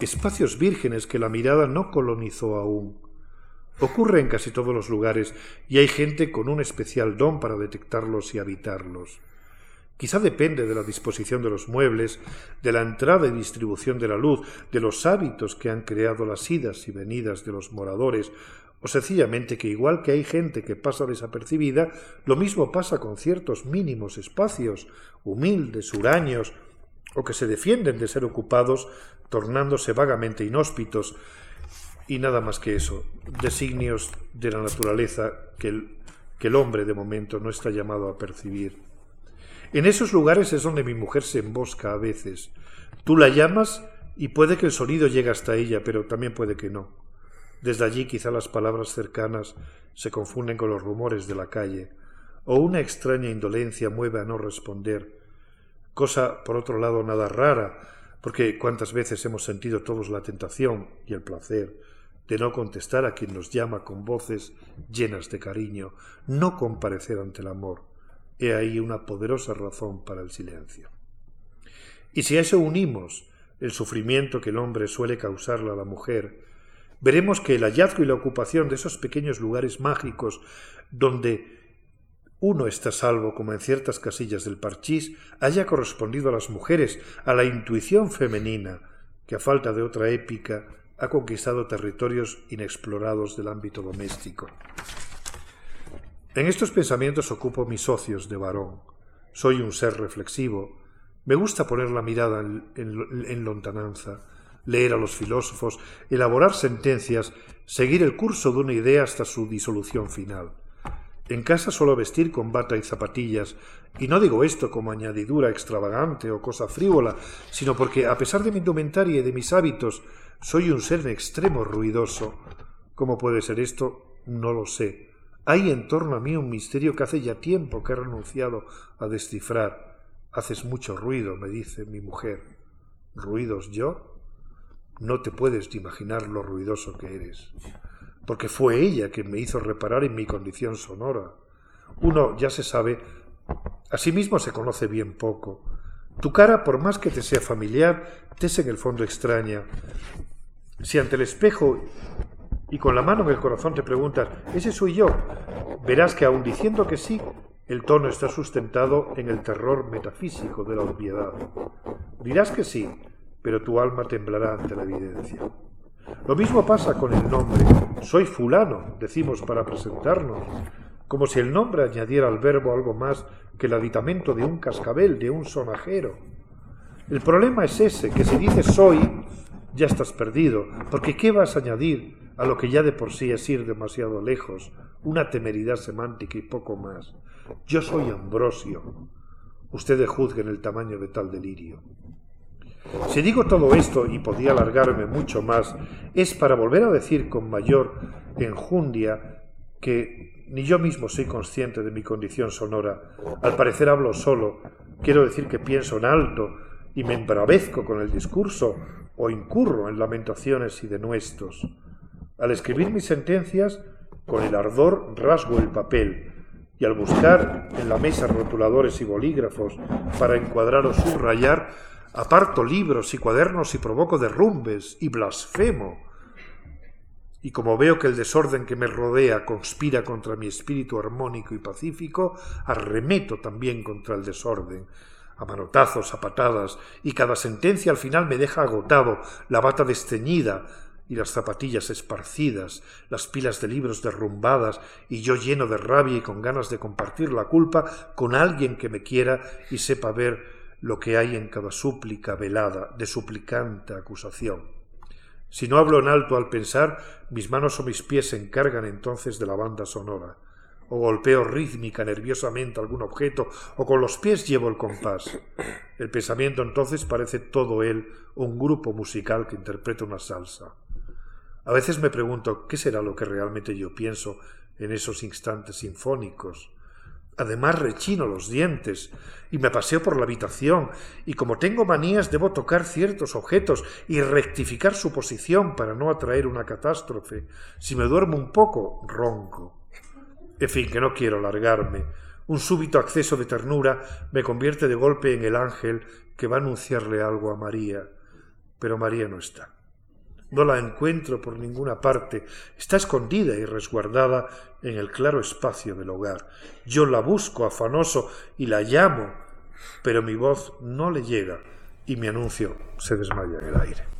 espacios vírgenes que la mirada no colonizó aún. Ocurre en casi todos los lugares y hay gente con un especial don para detectarlos y habitarlos. Quizá depende de la disposición de los muebles, de la entrada y distribución de la luz, de los hábitos que han creado las idas y venidas de los moradores, o sencillamente que igual que hay gente que pasa desapercibida, lo mismo pasa con ciertos mínimos espacios, humildes, huraños, o que se defienden de ser ocupados, tornándose vagamente inhóspitos, y nada más que eso, designios de la naturaleza que el, que el hombre de momento no está llamado a percibir. En esos lugares es donde mi mujer se embosca a veces. Tú la llamas y puede que el sonido llegue hasta ella, pero también puede que no. Desde allí quizá las palabras cercanas se confunden con los rumores de la calle, o una extraña indolencia mueve a no responder, cosa por otro lado nada rara, porque cuántas veces hemos sentido todos la tentación y el placer de no contestar a quien nos llama con voces llenas de cariño, no comparecer ante el amor. He ahí una poderosa razón para el silencio. Y si a eso unimos el sufrimiento que el hombre suele causarle a la mujer, veremos que el hallazgo y la ocupación de esos pequeños lugares mágicos donde uno está salvo, como en ciertas casillas del parchís, haya correspondido a las mujeres, a la intuición femenina, que a falta de otra épica ha conquistado territorios inexplorados del ámbito doméstico. En estos pensamientos ocupo mis socios de varón. Soy un ser reflexivo. Me gusta poner la mirada en, en lontananza leer a los filósofos, elaborar sentencias, seguir el curso de una idea hasta su disolución final. En casa suelo vestir con bata y zapatillas, y no digo esto como añadidura extravagante o cosa frívola, sino porque, a pesar de mi indumentaria y de mis hábitos, soy un ser en extremo ruidoso. ¿Cómo puede ser esto? No lo sé. Hay en torno a mí un misterio que hace ya tiempo que he renunciado a descifrar. Haces mucho ruido, me dice mi mujer. ¿Ruidos yo? No te puedes imaginar lo ruidoso que eres, porque fue ella quien me hizo reparar en mi condición sonora. Uno, ya se sabe, a sí mismo se conoce bien poco. Tu cara, por más que te sea familiar, te es en el fondo extraña. Si ante el espejo y con la mano en el corazón te preguntas, ¿ese soy yo? Verás que aun diciendo que sí, el tono está sustentado en el terror metafísico de la obviedad. Dirás que sí, pero tu alma temblará ante la evidencia. Lo mismo pasa con el nombre. Soy fulano, decimos para presentarnos, como si el nombre añadiera al verbo algo más que el aditamento de un cascabel, de un sonajero. El problema es ese, que si dices soy, ya estás perdido, porque ¿qué vas a añadir a lo que ya de por sí es ir demasiado lejos? Una temeridad semántica y poco más. Yo soy Ambrosio. Ustedes juzguen el tamaño de tal delirio. Si digo todo esto, y podía alargarme mucho más, es para volver a decir con mayor enjundia que ni yo mismo soy consciente de mi condición sonora. Al parecer hablo solo, quiero decir que pienso en alto y me embravezco con el discurso o incurro en lamentaciones y denuestos. Al escribir mis sentencias, con el ardor rasgo el papel, y al buscar en la mesa rotuladores y bolígrafos para encuadrar o subrayar, aparto libros y cuadernos y provoco derrumbes y blasfemo. Y como veo que el desorden que me rodea conspira contra mi espíritu armónico y pacífico, arremeto también contra el desorden, a manotazos, a patadas, y cada sentencia al final me deja agotado, la bata desteñida, y las zapatillas esparcidas, las pilas de libros derrumbadas, y yo lleno de rabia y con ganas de compartir la culpa con alguien que me quiera y sepa ver lo que hay en cada súplica velada de suplicante acusación. Si no hablo en alto al pensar, mis manos o mis pies se encargan entonces de la banda sonora, o golpeo rítmica nerviosamente algún objeto, o con los pies llevo el compás. El pensamiento entonces parece todo él un grupo musical que interpreta una salsa. A veces me pregunto qué será lo que realmente yo pienso en esos instantes sinfónicos, Además rechino los dientes y me paseo por la habitación y como tengo manías debo tocar ciertos objetos y rectificar su posición para no atraer una catástrofe. Si me duermo un poco, ronco. En fin, que no quiero largarme. Un súbito acceso de ternura me convierte de golpe en el ángel que va a anunciarle algo a María. Pero María no está. No la encuentro por ninguna parte. Está escondida y resguardada en el claro espacio del hogar. Yo la busco afanoso y la llamo, pero mi voz no le llega y mi anuncio se desmaya en el aire.